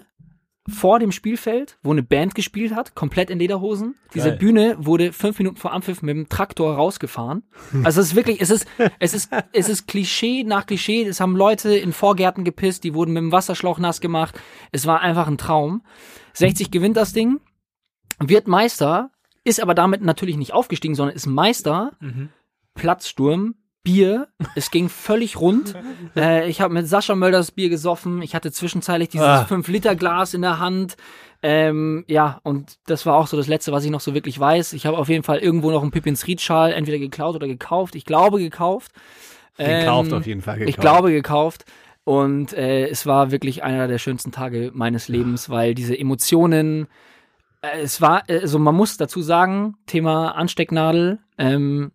vor dem Spielfeld, wo eine Band gespielt hat, komplett in Lederhosen. Diese Geil. Bühne wurde fünf Minuten vor Anpfiff mit dem Traktor rausgefahren. Also es ist wirklich, es ist, es ist, es ist Klischee nach Klischee. Es haben Leute in Vorgärten gepisst, die wurden mit dem Wasserschlauch nass gemacht. Es war einfach ein Traum. 60 gewinnt das Ding, wird Meister, ist aber damit natürlich nicht aufgestiegen, sondern ist Meister. Platzsturm, Bier, es ging völlig rund. Äh, ich habe mit Sascha Mölders Bier gesoffen. Ich hatte zwischenzeitlich dieses Ah. 5-Liter-Glas in der Hand. Ähm, ja, und das war auch so das Letzte, was ich noch so wirklich weiß. Ich habe auf jeden Fall irgendwo noch einen Pippins Riedschal entweder geklaut oder gekauft. Ich glaube gekauft. Gekauft Ähm, auf jeden Fall. Gekauft. Ich glaube gekauft. Und äh, es war wirklich einer der schönsten Tage meines Lebens, weil diese Emotionen, äh, es war, äh, also man muss dazu sagen, Thema Anstecknadel, ähm,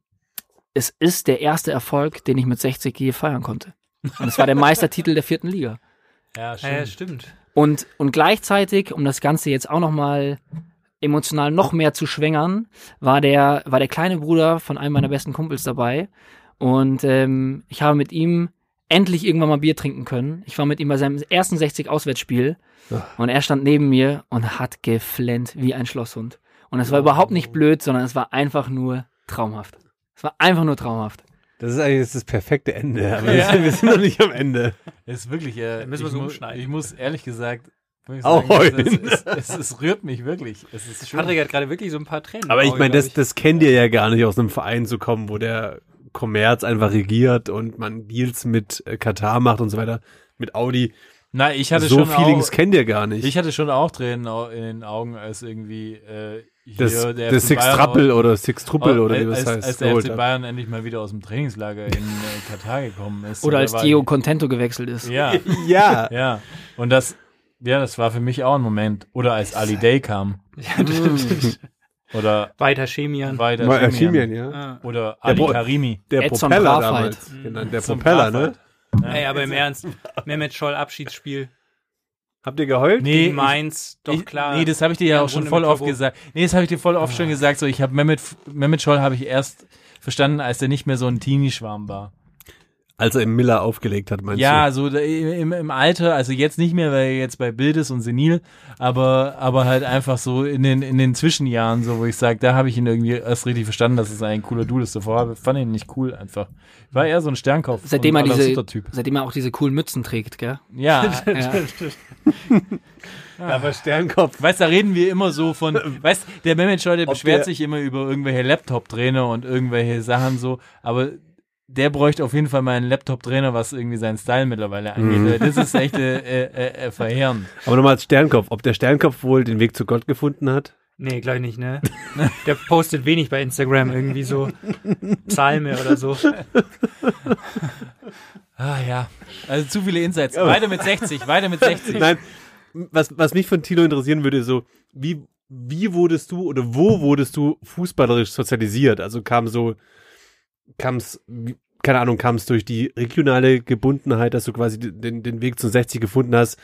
es ist der erste Erfolg, den ich mit 60 je feiern konnte. Und es war der Meistertitel der vierten Liga. Ja, Ja, ja, stimmt. Und, und gleichzeitig, um das Ganze jetzt auch nochmal emotional noch mehr zu schwängern, war der, war der kleine Bruder von einem meiner besten Kumpels dabei. Und ähm, ich habe mit ihm endlich irgendwann mal Bier trinken können. Ich war mit ihm bei seinem ersten 60-Auswärtsspiel und er stand neben mir und hat geflennt wie ein Schlosshund. Und es war überhaupt nicht blöd, sondern es war einfach nur traumhaft. Es war einfach nur traumhaft. Das ist eigentlich das, ist das perfekte Ende. Aber wir, sind, wir sind noch nicht am Ende. Es ist wirklich, äh, Dann müssen wir ich, so umschneiden. ich muss ehrlich gesagt, Auch sagen, es, es, es, es rührt mich wirklich. Es ist schön. Patrick hat gerade wirklich so ein paar Tränen. Aber ich meine, das, das kennt ihr ja gar nicht, aus einem Verein zu kommen, wo der Kommerz einfach regiert und man Deals mit äh, Katar macht und so weiter, mit Audi. Na, ich hatte so schon Feelings auch, kennt ihr gar nicht. ich hatte schon auch Tränen in den Augen, als irgendwie äh, hier das der das Six Truppel oder Six Truppel oder wie das als, heißt. als der FC hat. Bayern endlich mal wieder aus dem Trainingslager in äh, Katar gekommen ist. Oder als Diego Contento gewechselt ist. Ja, Ja. ja. Und das, ja, das war für mich auch ein Moment. Oder als Ali Day kam. Ja, das stimmt. Oder Weiter Chemian. weiter Chemian. Chemian, ja. Ah. Oder Der Ali Bo- Karimi. Der Edson Propeller Bravheit. damals genannt. Der Propeller, ne? Bravheit. Ey, aber im Ernst, Mehmet Scholl Abschiedsspiel Habt ihr geheult? Nee, gegen Mainz, doch ich, klar. Nee, das habe ich dir ja Ja, auch schon voll oft gesagt. Nee, das habe ich dir voll oft schon gesagt. So, ich habe Mehmet, Mehmet Scholl habe ich erst verstanden, als der nicht mehr so ein Teenie-Schwarm war. Als er im Miller aufgelegt hat, meinst Ja, du? so da- im, im Alter, also jetzt nicht mehr, weil er jetzt bei Bild ist und senil, aber, aber halt einfach so in den, in den Zwischenjahren, so wo ich sage, da habe ich ihn irgendwie erst richtig verstanden, dass es ein cooler Dude ist. Davor fand ich ihn nicht cool einfach. War eher so ein Sternkopf. Seitdem er und diese, Allersutter-Typ. seitdem er auch diese coolen Mützen trägt, gell? Ja, Ja. Aber Sternkopf. weißt da reden wir immer so von, weißt der Manager, der Ob beschwert der- sich immer über irgendwelche Laptop-Trainer und irgendwelche Sachen so, aber der bräuchte auf jeden Fall mal einen Laptop-Trainer, was irgendwie seinen Style mittlerweile angeht. Mhm. Das ist echt äh, äh, äh, verheerend. Aber nochmal als Sternkopf. Ob der Sternkopf wohl den Weg zu Gott gefunden hat? Nee, glaube ich nicht, ne? Der postet wenig bei Instagram irgendwie so Psalme oder so. Ah ja, also zu viele Insights. Weiter mit 60, weiter mit 60. Nein, was, was mich von Tilo interessieren würde, ist so, wie, wie wurdest du oder wo wurdest du fußballerisch sozialisiert? Also kam so, kam es, keine Ahnung, kam es durch die regionale Gebundenheit, dass du quasi den, den Weg zu 60 gefunden hast?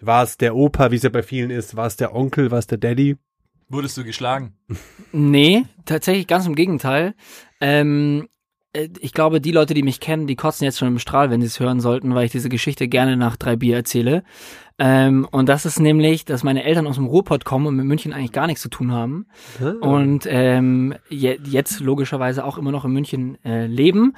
War es der Opa, wie es ja bei vielen ist? War es der Onkel? War es der Daddy? Wurdest du geschlagen? Nee, tatsächlich ganz im Gegenteil. Ähm, äh, ich glaube, die Leute, die mich kennen, die kotzen jetzt schon im Strahl, wenn sie es hören sollten, weil ich diese Geschichte gerne nach drei Bier erzähle. Ähm, und das ist nämlich, dass meine Eltern aus dem Ruhrpott kommen und mit München eigentlich gar nichts zu tun haben. Und ähm, je, jetzt logischerweise auch immer noch in München äh, leben.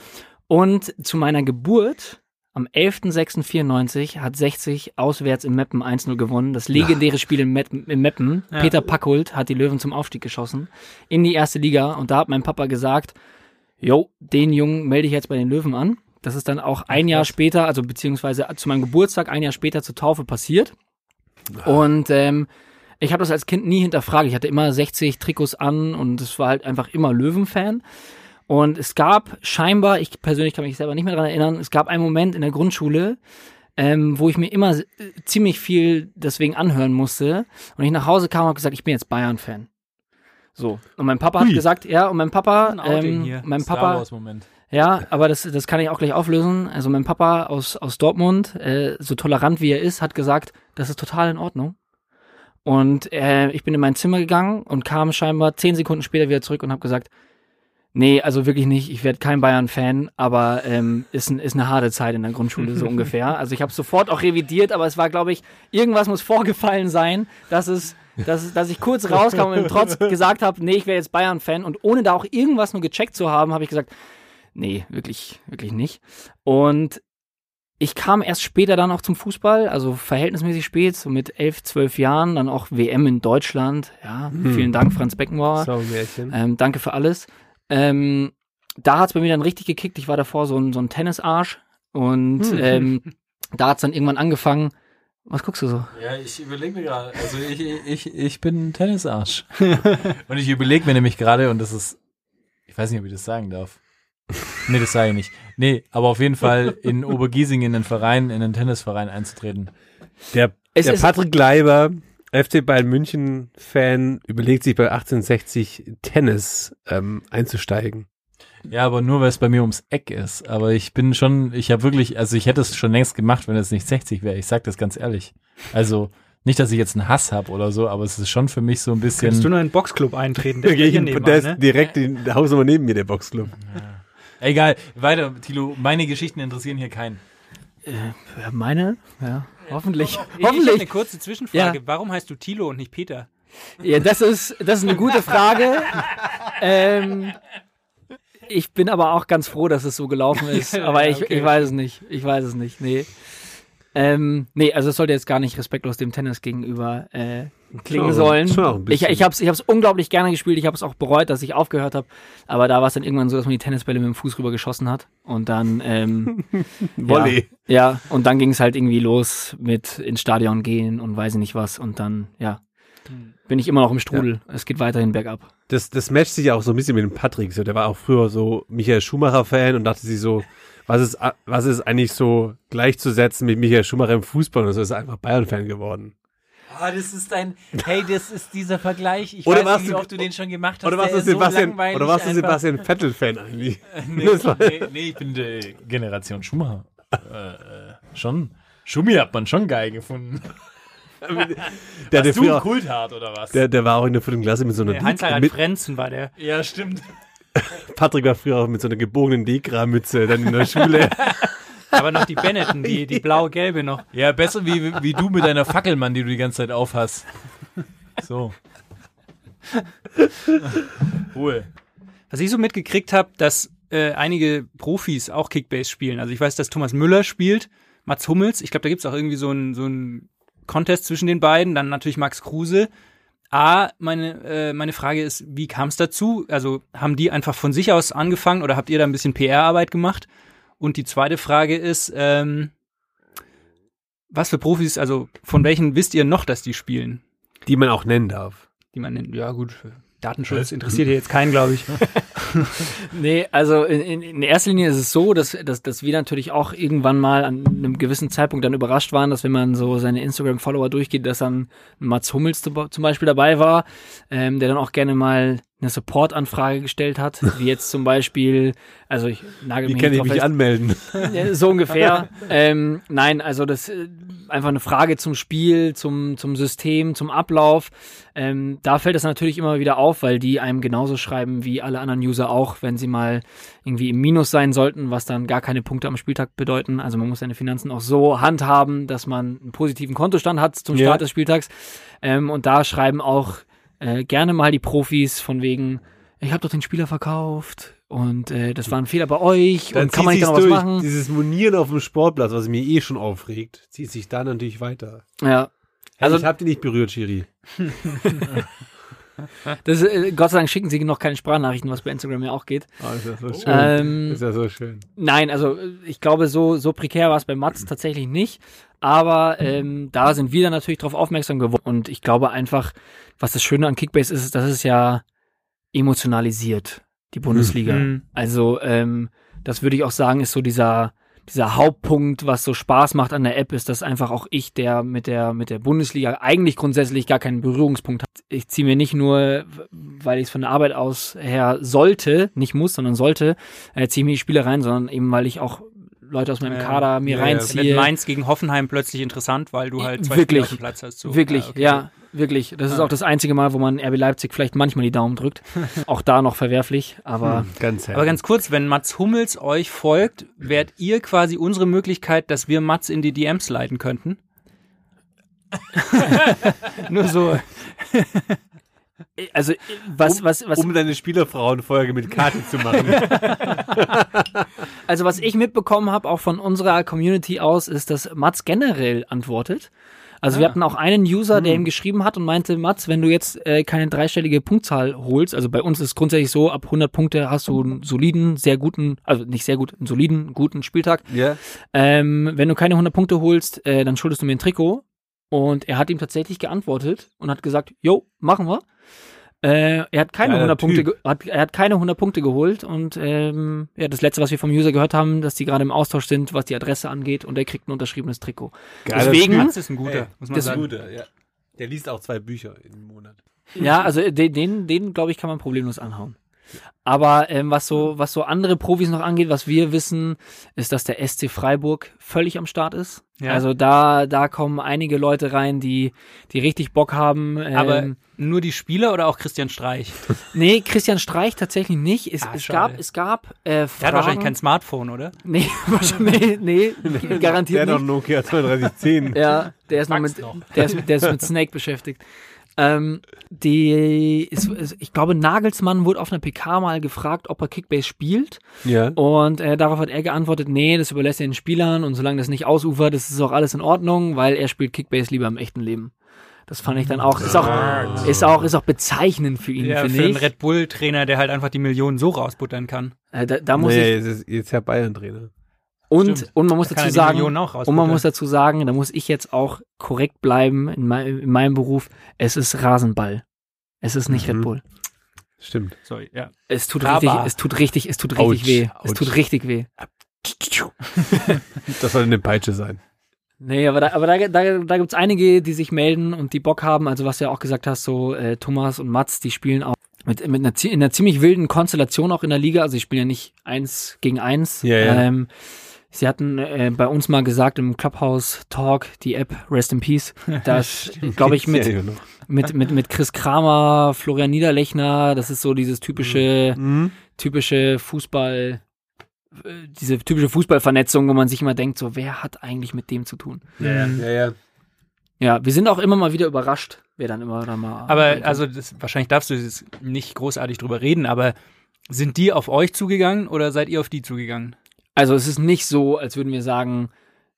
Und zu meiner Geburt am 11.06.94 hat 60 auswärts im Meppen 1-0 gewonnen. Das legendäre Spiel im, Met im Meppen. Ja. Peter Packhult hat die Löwen zum Aufstieg geschossen in die erste Liga. Und da hat mein Papa gesagt, jo, den Jungen melde ich jetzt bei den Löwen an. Das ist dann auch ein Jahr später, also beziehungsweise zu meinem Geburtstag ein Jahr später zur Taufe passiert. Und ähm, ich habe das als Kind nie hinterfragt. Ich hatte immer 60 Trikots an und es war halt einfach immer Löwenfan. Und es gab scheinbar, ich persönlich kann mich selber nicht mehr daran erinnern, es gab einen Moment in der Grundschule, ähm, wo ich mir immer äh, ziemlich viel deswegen anhören musste. Und ich nach Hause kam und habe gesagt, ich bin jetzt Bayern-Fan. So. Und mein Papa hat Hui. gesagt, ja, und mein Papa, ähm, hier. mein Star Papa, Wars Moment. ja, aber das, das kann ich auch gleich auflösen. Also mein Papa aus, aus Dortmund, äh, so tolerant wie er ist, hat gesagt, das ist total in Ordnung. Und äh, ich bin in mein Zimmer gegangen und kam scheinbar zehn Sekunden später wieder zurück und habe gesagt, nee, also wirklich nicht, ich werde kein Bayern-Fan, aber ähm, ist, ein, ist eine harte Zeit in der Grundschule so ungefähr. Also ich habe sofort auch revidiert, aber es war, glaube ich, irgendwas muss vorgefallen sein, dass es dass, es- dass ich kurz rauskam und im Trotz gesagt habe, nee, ich wäre jetzt Bayern-Fan und ohne da auch irgendwas nur gecheckt zu haben, habe ich gesagt, nee, wirklich, wirklich nicht. Und ich kam erst später dann auch zum Fußball, also verhältnismäßig spät, so mit elf, zwölf Jahren, dann auch WM in Deutschland. Ja, vielen Dank, Franz Beckenbauer. Saumärchen. Ähm, danke für alles. Ähm, da hat's bei mir dann richtig gekickt. Ich war davor so ein, so ein Tennisarsch und ähm, da hat's dann irgendwann angefangen. Was guckst du so? Ja, ich überlege mir gerade, also ich, ich, ich bin ein Tennisarsch. und ich überlege mir nämlich gerade, und das ist, ich weiß nicht, ob ich das sagen darf. Nee, das sage ich nicht. Nee, aber auf jeden Fall in Obergiesing in den Verein, in den Tennisverein einzutreten. Der, Es der Patrick Leiber, FC Bayern München Fan, überlegt sich bei 1860 Tennis ähm, einzusteigen. Ja, aber nur weil es bei mir ums Eck ist. Aber ich bin schon, ich habe wirklich, also ich hätte es schon längst gemacht, wenn es nicht 60 wäre. Ich sag das ganz ehrlich. Also nicht, dass ich jetzt einen Hass habe oder so, aber es ist schon für mich so ein bisschen. Könntest du nur in den Boxclub eintreten? Der, Der, ist hier nebenan, der ist ne? direkt in der Hausnummer neben mir, der Boxclub. Egal, weiter, Tilo. Meine Geschichten interessieren hier keinen. Ja, meine? Ja, hoffentlich. Ich, ich habe eine hoffentlich. kurze Zwischenfrage. Ja. Warum heißt du Tilo und nicht Peter? Ja, das ist, das ist eine gute Frage. ähm, ich bin aber auch ganz froh, dass es so gelaufen ist. Ja, aber ich, okay. ich weiß es nicht. Ich weiß es nicht. Nee. Ähm, nee, also es sollte jetzt gar nicht respektlos dem Tennis gegenüber äh, klingen Schon- sollen. ich ich habe es ich hab's unglaublich gerne gespielt. Ich habe es auch bereut, dass ich aufgehört habe. Aber da war es dann irgendwann so, dass man die Tennisbälle mit dem Fuß rüber geschossen hat. Und dann ähm, Volley. Ja, ja und dann ging es halt irgendwie los mit ins Stadion gehen und weiß ich nicht was. Und dann, ja, bin ich immer noch im Strudel. Es geht weiterhin bergab. Das, das matcht sich ja auch so ein bisschen mit dem Patrick. So, der war auch früher so Michael Schumacher-Fan und dachte sich so, was ist, was ist eigentlich so gleichzusetzen mit Michael Schumacher im Fußball? Und so ist er einfach Bayern-Fan geworden. Ah, das ist ein, hey, das ist dieser Vergleich. Ich Oder weiß warst nicht, wie du- oft du den schon gemacht hast. Oder warst du so Sebastian, langweilig oder warst du. Sebastian Vettel-Fan eigentlich? Nee, nee, nee, ich bin der Generation Schumacher. äh, äh, schon. Schumi hat man schon geil gefunden. Der, der, früher, Kulthart oder was? der, der war auch in der vierten Klasse mit so einer Der Heinz-Harald mit, Frenzen war der. ja, stimmt. Patrick war früher auch mit so einer gebogenen Dekra-Mütze dann in der Schule. Aber noch die Benetton, die, die blau-gelbe noch. Ja, besser wie, wie du mit deiner Fackelmann, die du die ganze Zeit aufhast. So. Ruhe. Was ich so mitgekriegt habe, dass äh, einige Profis auch Kickbase spielen. Also ich weiß, dass Thomas Müller spielt, Mats Hummels. Ich glaube, da gibt's auch irgendwie so ein so ein Contest zwischen den beiden. Dann natürlich Max Kruse. A, meine, äh, meine Frage ist, wie kam es dazu? Also haben die einfach von sich aus angefangen oder habt ihr da ein bisschen PR-Arbeit gemacht? Und die zweite Frage ist, ähm, was für Profis, also von welchen wisst ihr noch, dass die spielen? Die man auch nennen darf. Die man nennt, ja gut, Datenschutz interessiert hier jetzt keinen, glaube ich. Nee, also in, in, in erster Linie ist es so, dass, dass, dass wir natürlich auch irgendwann mal an einem gewissen Zeitpunkt dann überrascht waren, dass wenn man so seine Instagram-Follower durchgeht, dass dann Mats Hummels zum zum Beispiel dabei war, ähm, der dann auch gerne mal eine Support-Anfrage gestellt hat, wie jetzt zum Beispiel, also ich nagel Wie mich kann nicht ich mich fest. anmelden? Ja, so ungefähr. ähm, nein, also das äh, einfach eine Frage zum Spiel, zum, zum System, zum Ablauf. Ähm, da fällt es natürlich immer wieder auf, weil die einem genauso schreiben wie alle anderen User auch, wenn sie mal irgendwie im Minus sein sollten, was dann gar keine Punkte am Spieltag bedeuten. Also man muss seine Finanzen auch so handhaben, dass man einen positiven Kontostand hat zum Ja. Start des Spieltags. Ähm, und da schreiben auch äh, gerne mal die Profis von wegen, ich habe doch den Spieler verkauft und äh, das war ein Fehler bei euch und kann man nicht noch was machen? Dieses Monieren auf dem Sportplatz, was mir eh schon aufregt, zieht sich da natürlich weiter. Ja. Also Also- ich hab die nicht berührt, Schiri. Das, äh, Gott sei Dank schicken sie noch keine Sprachnachrichten, was bei Instagram ja auch geht. Oh, ist ja so schön. Ähm, ist ja so schön. Nein, also äh, ich glaube, so, so prekär war es bei Mats tatsächlich nicht. Aber ähm, da sind wir dann natürlich drauf aufmerksam geworden. Und ich glaube einfach, was das Schöne an Kickbase ist, ist, dass es ja emotionalisiert, die Bundesliga. Mhm. Also ähm, das würde ich auch sagen, ist so dieser dieser Hauptpunkt, was so Spaß macht an der App, ist, dass einfach auch ich, der mit der mit der Bundesliga eigentlich grundsätzlich gar keinen Berührungspunkt hat. Ich ziehe mir nicht nur, weil ich es von der Arbeit aus her sollte, nicht muss, sondern sollte, äh, ziehe mir die Spiele rein, sondern eben weil ich auch Leute aus meinem Ja, Kader mir ja, ja. Mit reinziehe. Mainz gegen Hoffenheim plötzlich interessant, weil du halt zwei Wirklich. Spieler auf dem Platz hast. So. Wirklich, Ah, okay. ja, wirklich. Das ist Ah. auch das einzige Mal, wo man RB Leipzig vielleicht manchmal die Daumen drückt. auch da noch verwerflich, aber Hm, ganz Aber ganz kurz, wenn Mats Hummels euch folgt, wärt ihr quasi unsere Möglichkeit, dass wir Mats in die DMs leiten könnten? Nur so. Also was was was um deine Spielerfrauenfolge mit Kati zu machen. Also was ich mitbekommen habe, auch von unserer Community aus, ist, dass Mats generell antwortet. Also wir hatten auch einen User, der ihm geschrieben hat und meinte, Mats, wenn du jetzt äh, keine dreistellige Punktzahl holst, also bei uns ist es grundsätzlich so, ab 100 Punkte hast du einen soliden, sehr guten, also nicht sehr gut, einen soliden, guten Spieltag. ja. Ähm, wenn du keine 100 Punkte holst, äh, dann schuldest du mir ein Trikot. Und er hat ihm tatsächlich geantwortet und hat gesagt, jo, machen wir. Äh, er hat keine Geiler 100 Punkte, Typ. ge- hat, er hat keine 100 Punkte geholt und ähm, ja, das letzte, was wir vom User gehört haben, dass die gerade im Austausch sind, was die Adresse angeht und er kriegt ein unterschriebenes Trikot. Geiler Deswegen- Mats ist ein guter, Ey, muss man das- sagen. Guter, ja. Der liest auch zwei Bücher im Monat. Ja, also den, den, den glaube ich, kann man problemlos anhauen. Aber ähm, was so, was so andere Profis noch angeht, was wir wissen, ist, dass der SC Freiburg völlig am Start ist. Ja. Also da, da kommen einige Leute rein, die, die richtig Bock haben. Ähm, Aber nur die Spieler oder auch Christian Streich? nee, Christian Streich tatsächlich nicht. Es, Ah, es gab, es gab äh, Der Fragen. hat wahrscheinlich kein Smartphone, oder? Nee, wahrscheinlich, nee, nee garantiert Der hat nicht. noch Nokia 3210. Ja, der ist noch mit, der ist, der ist mit Snake beschäftigt. Ähm, die, ist, ist, ich glaube, Nagelsmann wurde auf einer PK mal gefragt, ob er Kickbase spielt. Ja. Und äh, darauf hat er geantwortet, nee, das überlässt er den Spielern und solange das nicht ausufert, ist es auch alles in Ordnung, weil er spielt Kickbase lieber im echten Leben. Das fand ich dann auch, ist auch, ist auch, ist auch bezeichnend für ihn, Ja, finde für einen ich. Red Bull-Trainer, der halt einfach die Millionen so rausbuttern kann. Äh, da, da muss nee, ich, jetzt ist ja Bayern-Trainer. Und, stimmt. und man muss Da dazu sagen, Und man muss dazu sagen, da muss ich jetzt auch korrekt bleiben in, mei in meinem Beruf. Es ist Rasenball. Es ist nicht Mhm. Red Bull. Stimmt. Sorry, ja. Es tut Aber- richtig, es tut richtig, es tut richtig Autsch, weh. Es autsch. tut richtig weh. Das soll eine Peitsche sein. Nee, aber da, aber da, da, da gibt's einige, die sich melden und die Bock haben. Also was du ja auch gesagt hast, so äh, Thomas und Mats, die spielen auch mit, mit einer, in einer ziemlich wilden Konstellation auch in der Liga. Also die spielen ja nicht eins gegen eins. Ja, ja. Ähm, sie hatten äh, bei uns mal gesagt im Clubhouse Talk, die App Rest in Peace, dass, glaube ich, mit, genau. mit, mit, mit Chris Kramer, Florian Niederlechner, das ist so dieses typische, Mhm. typische Fußball, äh, diese typische Fußballvernetzung, wo man sich immer denkt, so, wer hat eigentlich mit dem zu tun? Ja, ja, ja. Ja, wir sind auch immer mal wieder überrascht, wer dann immer da mal. Aber also das, wahrscheinlich darfst du jetzt nicht großartig drüber reden, aber sind die auf euch zugegangen oder seid ihr auf die zugegangen? Also es ist nicht so, als würden wir sagen,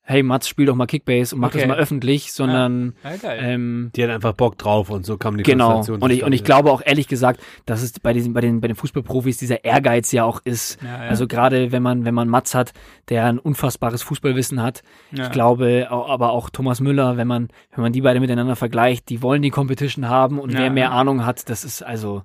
hey Mats, spiel doch mal Kickbase und mach Okay. das mal öffentlich, sondern Ja, geil. ähm, Die hatten einfach Bock drauf und so kam die genau. Konstellation Und ich, und ich glaube auch ehrlich gesagt, dass es bei diesen, bei den, bei den Fußballprofis dieser Ehrgeiz ja auch ist. Ja, ja. Also gerade wenn man, wenn man Mats hat, der ein unfassbares Fußballwissen hat. Ja. Ich glaube, au- aber auch Thomas Müller, wenn man, wenn man die beide miteinander vergleicht, die wollen die Competition haben und Ja, wer mehr ja. Ahnung hat, das ist also,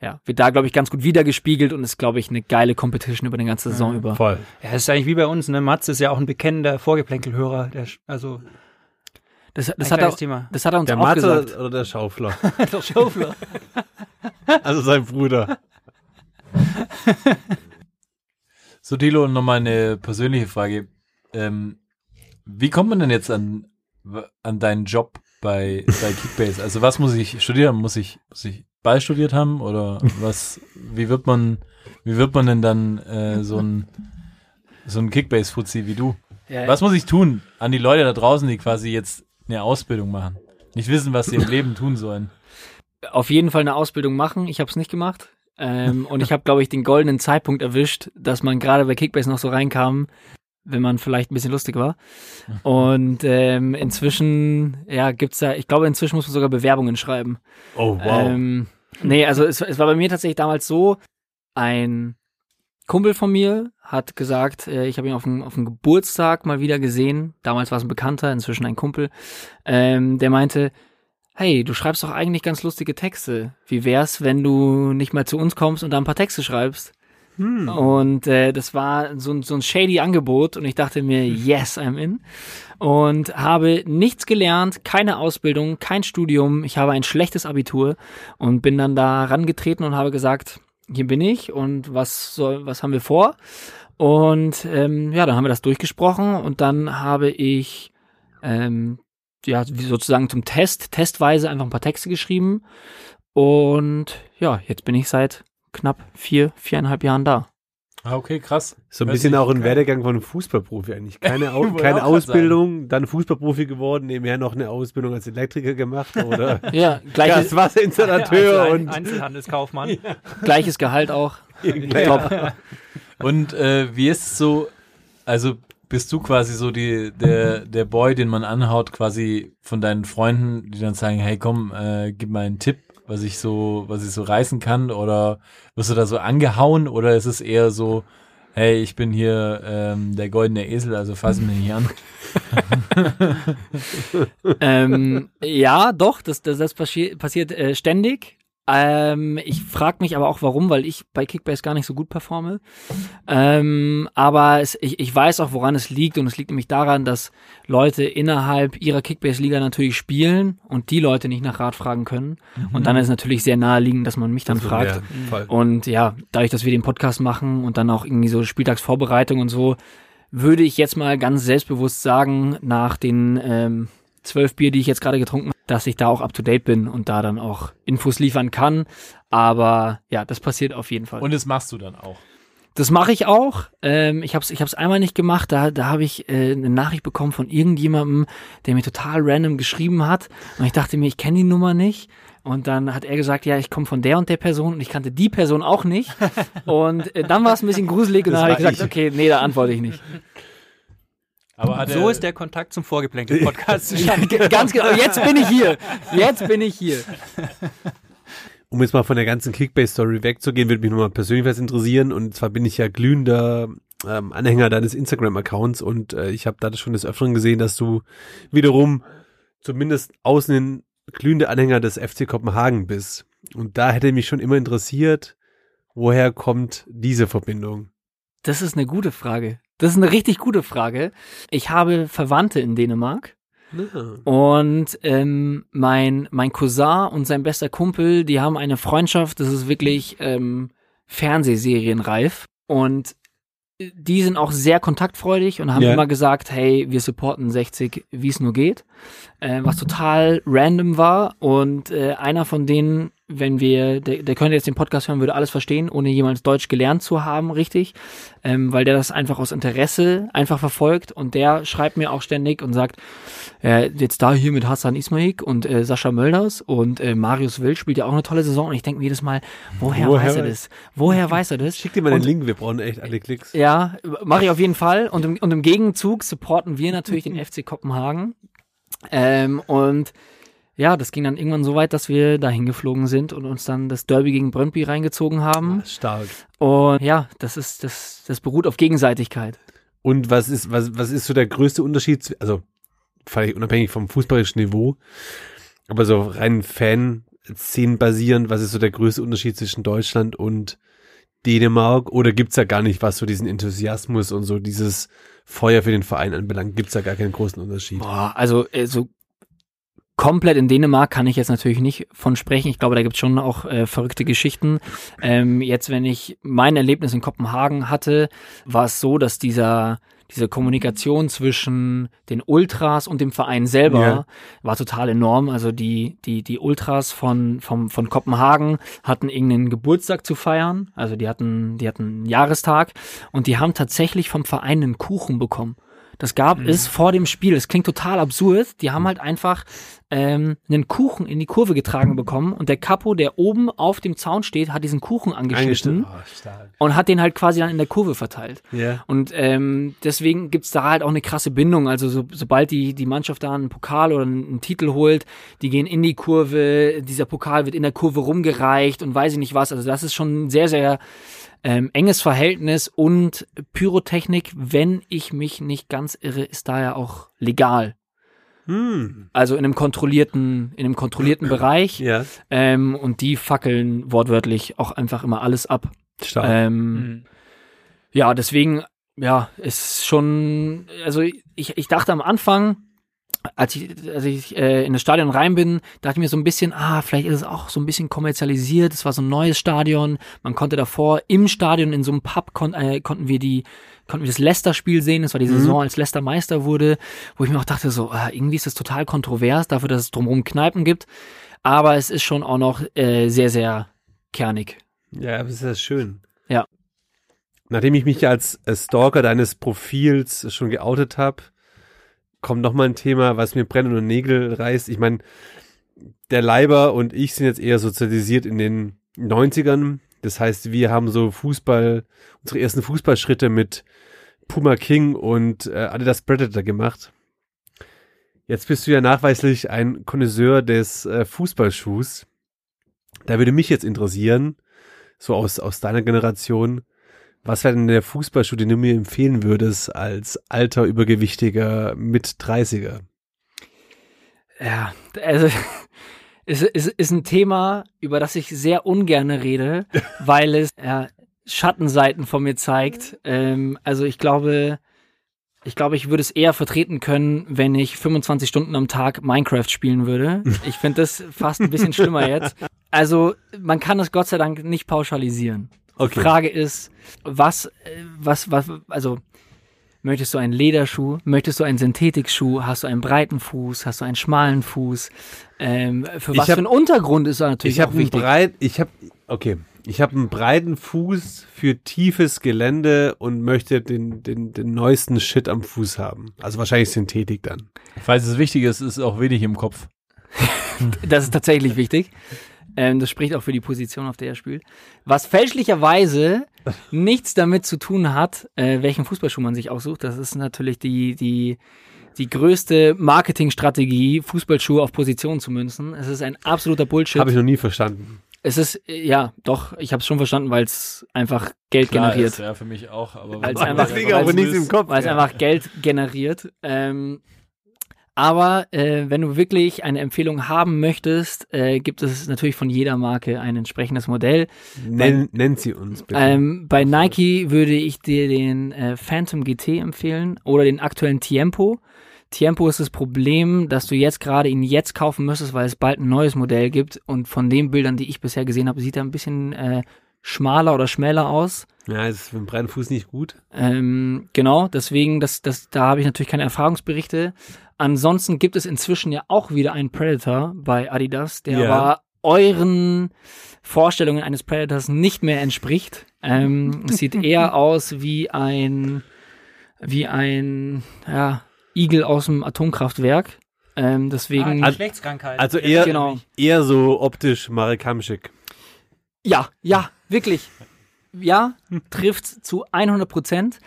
ja, wird da, glaube ich, ganz gut wiedergespiegelt und ist, glaube ich, eine geile Competition über die ganze Saison über. Voll. Ja, das ist eigentlich wie bei uns, ne? Mats ist ja auch ein bekennender Vorgeplänkelhörer. Der, also, Das, das, hat er, Thema. das hat er uns Der auch Mathe gesagt. oder der Schaufler? Der Schaufler. also sein Bruder. So, Dilo, nochmal eine persönliche Frage. Ähm, wie kommt man denn jetzt an, an deinen Job bei, bei Kickbase? Also was muss ich studieren? Muss ich, muss ich Ball studiert haben? Oder was, wie wird man, wie wird man denn dann äh, so ein, so ein Kickbase-Fuzzi wie du? Ja, Was muss ich tun an die Leute da draußen, die quasi jetzt eine Ausbildung machen? Nicht wissen, was sie im Leben tun sollen. auf jeden Fall eine Ausbildung machen. Ich habe es nicht gemacht. Ähm, und ich habe, glaube ich, den goldenen Zeitpunkt erwischt, dass man gerade bei Kickbase noch so reinkam, wenn man vielleicht ein bisschen lustig war. Und ähm, inzwischen, ja, gibt's da, ich glaube, inzwischen muss man sogar Bewerbungen schreiben. Oh, wow. Ähm, nee, also es, es war bei mir tatsächlich damals so, ein Kumpel von mir hat gesagt, äh, ich habe ihn auf dem, auf dem Geburtstag mal wieder gesehen. Damals war es ein Bekannter, inzwischen ein Kumpel. Ähm, der meinte, hey, du schreibst doch eigentlich ganz lustige Texte. Wie wär's, wenn du nicht mal zu uns kommst und da ein paar Texte schreibst? Und äh, das war so, ein- so ein shady Angebot und ich dachte mir, yes, I'm in. Und habe nichts gelernt, keine Ausbildung, kein Studium. Ich habe ein schlechtes Abitur und bin dann da rangetreten und habe gesagt, hier bin ich und was soll, was haben wir vor? Und ähm, ja, dann haben wir das durchgesprochen und dann habe ich ähm, ja sozusagen zum Test, testweise einfach ein paar Texte geschrieben. Und ja, jetzt bin ich seit knapp vier, viereinhalb Jahren da. Ah, okay, krass. So ein Hört bisschen auch ein. Werdegang von einem Fußballprofi eigentlich. Keine, Au keine Ausbildung, dann Fußballprofi geworden, nebenher noch eine Ausbildung als Elektriker gemacht oder Ja, gleiches, Gaswasserinstallateur Einzel- und Einzelhandelskaufmann. gleiches Gehalt auch. Top. Und äh, wie ist es so, also bist du quasi so die, der, der Boy, den man anhaut, quasi von deinen Freunden, die dann sagen, hey komm, äh, gib mal einen Tipp, was ich so, was ich so reißen kann, oder wirst du da so angehauen, oder ist es eher so, hey, ich bin hier ähm, der goldene Esel, also fass mich nicht an. ähm, ja, doch, das, das, das passi passiert äh, ständig. Ähm, ich frage mich aber auch, warum, weil ich bei Kickbase gar nicht so gut performe. Ähm, aber es, ich, ich weiß auch, woran es liegt. Und es liegt nämlich daran, dass Leute innerhalb ihrer Kickbase-Liga natürlich spielen und die Leute nicht nach Rat fragen können. Und dann ist es natürlich sehr naheliegend, dass man mich dann fragt. Ja, voll. Und ja, dadurch, dass wir den Podcast machen und dann auch irgendwie so Spieltagsvorbereitung und so, würde ich jetzt mal ganz selbstbewusst sagen, nach den ähm, zwölf Bier, die ich jetzt gerade getrunken habe, dass ich da auch up to date bin und da dann auch Infos liefern kann. Aber ja, das passiert auf jeden Fall. Und das machst du dann auch. Das mache ich auch. Ähm, ich habe es ich hab's einmal nicht gemacht. Da, da habe ich äh, eine Nachricht bekommen von irgendjemandem, der mir total random geschrieben hat. Und ich dachte mir, ich kenne die Nummer nicht. Und dann hat er gesagt, ja, ich komme von der und der Person und ich kannte die Person auch nicht. Und äh, dann war es ein bisschen gruselig und dann habe ich gesagt, ich. okay, nee, da antworte ich nicht. Aber So ist der Kontakt zum Vorgeplänkel-Podcast zustande Ganz genau, jetzt bin ich hier. Jetzt bin ich hier. Um jetzt mal von der ganzen Kickbase-Story wegzugehen, würde mich nochmal persönlich was interessieren. Und zwar bin ich ja glühender ähm, Anhänger deines Instagram-Accounts und äh, ich habe da schon des Öfteren gesehen, dass du wiederum zumindest außen hin glühende Anhänger des FC Kopenhagen bist. Und da hätte mich schon immer interessiert, woher kommt diese Verbindung? Das ist eine gute Frage. Das ist eine richtig gute Frage. Ich habe Verwandte in Dänemark. Und ähm, mein, mein Cousin und sein bester Kumpel, die haben eine Freundschaft, das ist wirklich ähm, Fernsehserienreif. Und die sind auch sehr kontaktfreudig und haben Ja. immer gesagt, hey, wir supporten 60, wie es nur geht. Äh, was total random war. Und äh, einer von denen wenn wir, der, der könnte jetzt den Podcast hören, würde alles verstehen, ohne jemals Deutsch gelernt zu haben, richtig, ähm, weil der das einfach aus Interesse einfach verfolgt und der schreibt mir auch ständig und sagt, äh, jetzt da hier mit Hassan Ismaik und äh, Sascha Mölders und äh, Marius Wild spielt ja auch eine tolle Saison und ich denke mir jedes Mal, woher, Woher weiß er das? Woher weiß er das? Schick dir mal den Und- Link, wir brauchen echt alle Klicks. Ja, mache ich auf jeden Fall. Und im, und im Gegenzug supporten wir natürlich den FC Kopenhagen. Ähm, und ja, das ging dann irgendwann so weit, dass wir dahin geflogen sind und uns dann das Derby gegen Brøndby reingezogen haben. Stark. Und ja, das ist, das, das beruht auf Gegenseitigkeit. Und was ist, was, was ist so der größte Unterschied, also völlig unabhängig vom fußballischen Niveau, aber so rein Fan-Szenen basierend, was ist so der größte Unterschied zwischen Deutschland und Dänemark? Oder gibt's da gar nicht, was so diesen Enthusiasmus und so dieses Feuer für den Verein anbelangt? Gibt's da gar keinen großen Unterschied? Boah, also äh, so komplett in Dänemark kann ich jetzt natürlich nicht von sprechen. Ich glaube, da gibt es schon auch äh, verrückte Geschichten. Ähm, jetzt, wenn ich mein Erlebnis in Kopenhagen hatte, war es so, dass dieser diese Kommunikation zwischen den Ultras und dem Verein selber Ja. war total enorm. Also die, die, die Ultras von, vom, von Kopenhagen hatten irgendeinen Geburtstag zu feiern. Also die hatten, die hatten einen Jahrestag und die haben tatsächlich vom Verein einen Kuchen bekommen. Das gab es vor dem Spiel. Das klingt total absurd. Die haben halt einfach ähm, einen Kuchen in die Kurve getragen bekommen und der Capo, der oben auf dem Zaun steht, hat diesen Kuchen angeschnitten Oh, und hat den halt quasi dann in der Kurve verteilt. Ja. Und ähm, deswegen gibt's da halt auch eine krasse Bindung. Also so, sobald die, die Mannschaft da einen Pokal oder einen, einen Titel holt, die gehen in die Kurve, dieser Pokal wird in der Kurve rumgereicht und weiß ich nicht was. Also das ist schon sehr, sehr ähm, enges Verhältnis und Pyrotechnik, wenn ich mich nicht ganz irre, ist da ja auch legal. Hm. Also in einem kontrollierten, in einem kontrollierten Bereich. Ja. Ähm, und die fackeln wortwörtlich auch einfach immer alles ab. Stark. Ähm, Ja, deswegen, ja, ist schon, also ich, ich dachte am Anfang, als ich, als ich äh, in das Stadion rein bin, dachte ich mir so ein bisschen, ah, vielleicht ist es auch so ein bisschen kommerzialisiert. Es war so ein neues Stadion. Man konnte davor im Stadion in so einem Pub kon äh, konnten wir die konnten wir das Leicester-Spiel sehen. Das war die Saison, als Leicester Meister wurde, wo ich mir auch dachte so, ah, irgendwie ist das total kontrovers dafür, dass es drumherum Kneipen gibt. Aber es ist schon auch noch äh, sehr, sehr kernig. Ja, aber ist das schön. Ja. Nachdem ich mich als äh, Stalker deines Profils schon geoutet habe, kommt noch mal ein Thema, was mir Brennen und Nägel reißt. Ich meine, der Leiber und ich sind jetzt eher sozialisiert in den 90ern. Das heißt, wir haben so Fußball, unsere ersten Fußballschritte mit Puma King und äh, Adidas Predator gemacht. Jetzt bist du ja nachweislich ein Connoisseur des äh, Fußballschuhs. Da würde mich jetzt interessieren, so aus, aus deiner Generation, was wäre denn der Fußballschuh, den du mir empfehlen würdest als alter, übergewichtiger Mit-30er? Ja, also es ist, ist ein Thema, über das ich sehr ungern rede, weil es ja, Schattenseiten von mir zeigt. Ähm, also ich glaube, ich glaube, ich würde es eher vertreten können, wenn ich 25 Stunden am Tag Minecraft spielen würde. Ich finde das fast ein bisschen schlimmer jetzt. Also man kann es Gott sei Dank nicht pauschalisieren. Okay. Frage ist, was, äh, was, was, also möchtest du einen Lederschuh, möchtest du einen Synthetikschuh, hast du einen breiten Fuß, hast du einen schmalen Fuß? Ähm, für Ich was hab- für einen Untergrund ist da natürlich Ich habe auch einen wichtig. breit, ich habe, okay, ich habe einen breiten Fuß für tiefes Gelände und möchte den, den, den neuesten Shit am Fuß haben. Also wahrscheinlich Synthetik dann. Falls es wichtig ist, ist auch wenig im Kopf. Das ist tatsächlich wichtig. Ähm, das spricht auch für die Position, auf der er spielt. Was fälschlicherweise nichts damit zu tun hat, äh, welchen Fußballschuh man sich aussucht. Das ist natürlich die, die, die größte Marketingstrategie, Fußballschuhe auf Position zu münzen. Es ist ein absoluter Bullshit. Habe ich noch nie verstanden. Es ist, äh, ja, doch, ich habe es schon verstanden, weil es einfach Geld Klar generiert. Ist, ja, für mich auch. Aber Weil es wenn- einfach, Deswegen aber weil's- nichts im Kopf. weil es ja. einfach Geld generiert. Ähm, aber äh, wenn du wirklich eine Empfehlung haben möchtest, äh, gibt es natürlich von jeder Marke ein entsprechendes Modell. Nenn, nennt sie uns bitte. Ähm, bei Nike würde ich dir den äh, Phantom GT empfehlen oder den aktuellen Tiempo. Tiempo ist das Problem, dass du jetzt gerade ihn jetzt kaufen müsstest, weil es bald ein neues Modell gibt. Und von den Bildern, die ich bisher gesehen habe, sieht er ein bisschen äh, schmaler oder schmäler aus. ja, ist für einen breiten Fuß nicht gut. Ähm, genau, deswegen, das, das, da habe ich natürlich keine Erfahrungsberichte. Ansonsten gibt es inzwischen ja auch wieder einen Predator bei Adidas, der Ja. war euren Vorstellungen eines Predators nicht mehr entspricht. Ähm, es sieht eher aus wie ein, wie ein, ja, Igel aus dem Atomkraftwerk. Ähm, deswegen, Ah, Geschlechtskrankheit. Also eher, Genau. eher so optisch Marek Hamschick. ja, ja, wirklich. Ja, trifft zu 100 Prozent.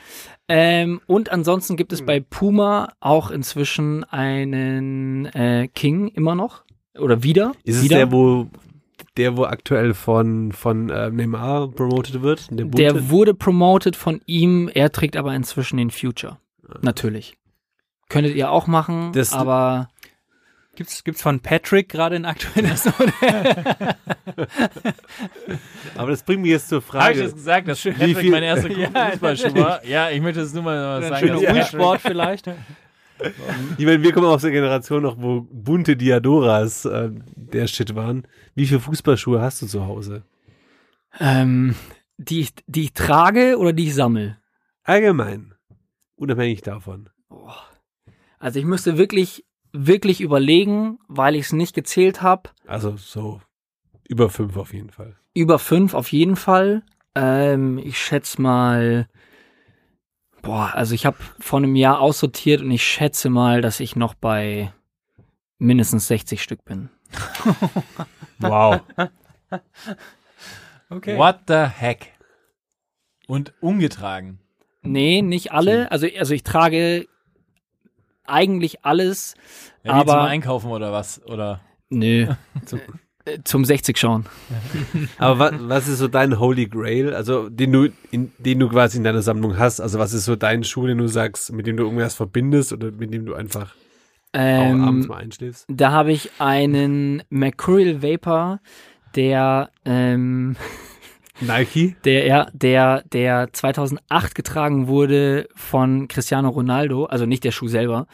Ähm, und ansonsten gibt es bei Puma auch inzwischen einen äh, King immer noch. Oder wieder. Ist es wieder. der, wo der, wo aktuell von, von äh, Neymar promoted wird? Der? Der wurde promoted von ihm, er trägt aber inzwischen den Future. Natürlich. Könntet ihr auch machen, Das- aber Gibt's, gibt's von Patrick gerade ein aktuelles Modell? Aber das bringt mich jetzt zur Habe ich Frage. das gesagt, dass Wie Patrick viel- mein erster Ja, Fußballschuh war? Ja, ich möchte es nur mal sagen. Schöner dass- Wii-Sport vielleicht. Ich meine, wir kommen aus der Generation noch, wo bunte Diadoras äh, der Shit waren. Wie viele Fußballschuhe hast du zu Hause? ähm, die, ich, die ich trage oder die ich sammle. Allgemein. Unabhängig davon. Also ich müsste wirklich, wirklich überlegen, weil ich es nicht gezählt habe. Also so über fünf auf jeden Fall. Über fünf auf jeden Fall. Ähm, ich schätze mal, boah, also ich habe vor einem Jahr aussortiert und ich schätze mal, dass ich noch bei mindestens 60 Stück bin. Wow. Okay. What the heck? Und ungetragen. Nee, nicht alle. Also, also ich trage eigentlich alles. Ja, wie zum Aber- Einkaufen oder was? Oder Nö. Äh, Zum 60 schauen. Aber was, was ist so dein Holy Grail, also den du, in, den du quasi in deiner Sammlung hast? Also was ist so dein Schuh, den du sagst, mit dem du irgendwas verbindest oder mit dem du einfach auch abends Ähm, mal einschläfst? da habe ich einen Mercurial Vapor, der, ähm, Nike? der, der, der 2008 getragen wurde von Cristiano Ronaldo, also nicht der Schuh selber,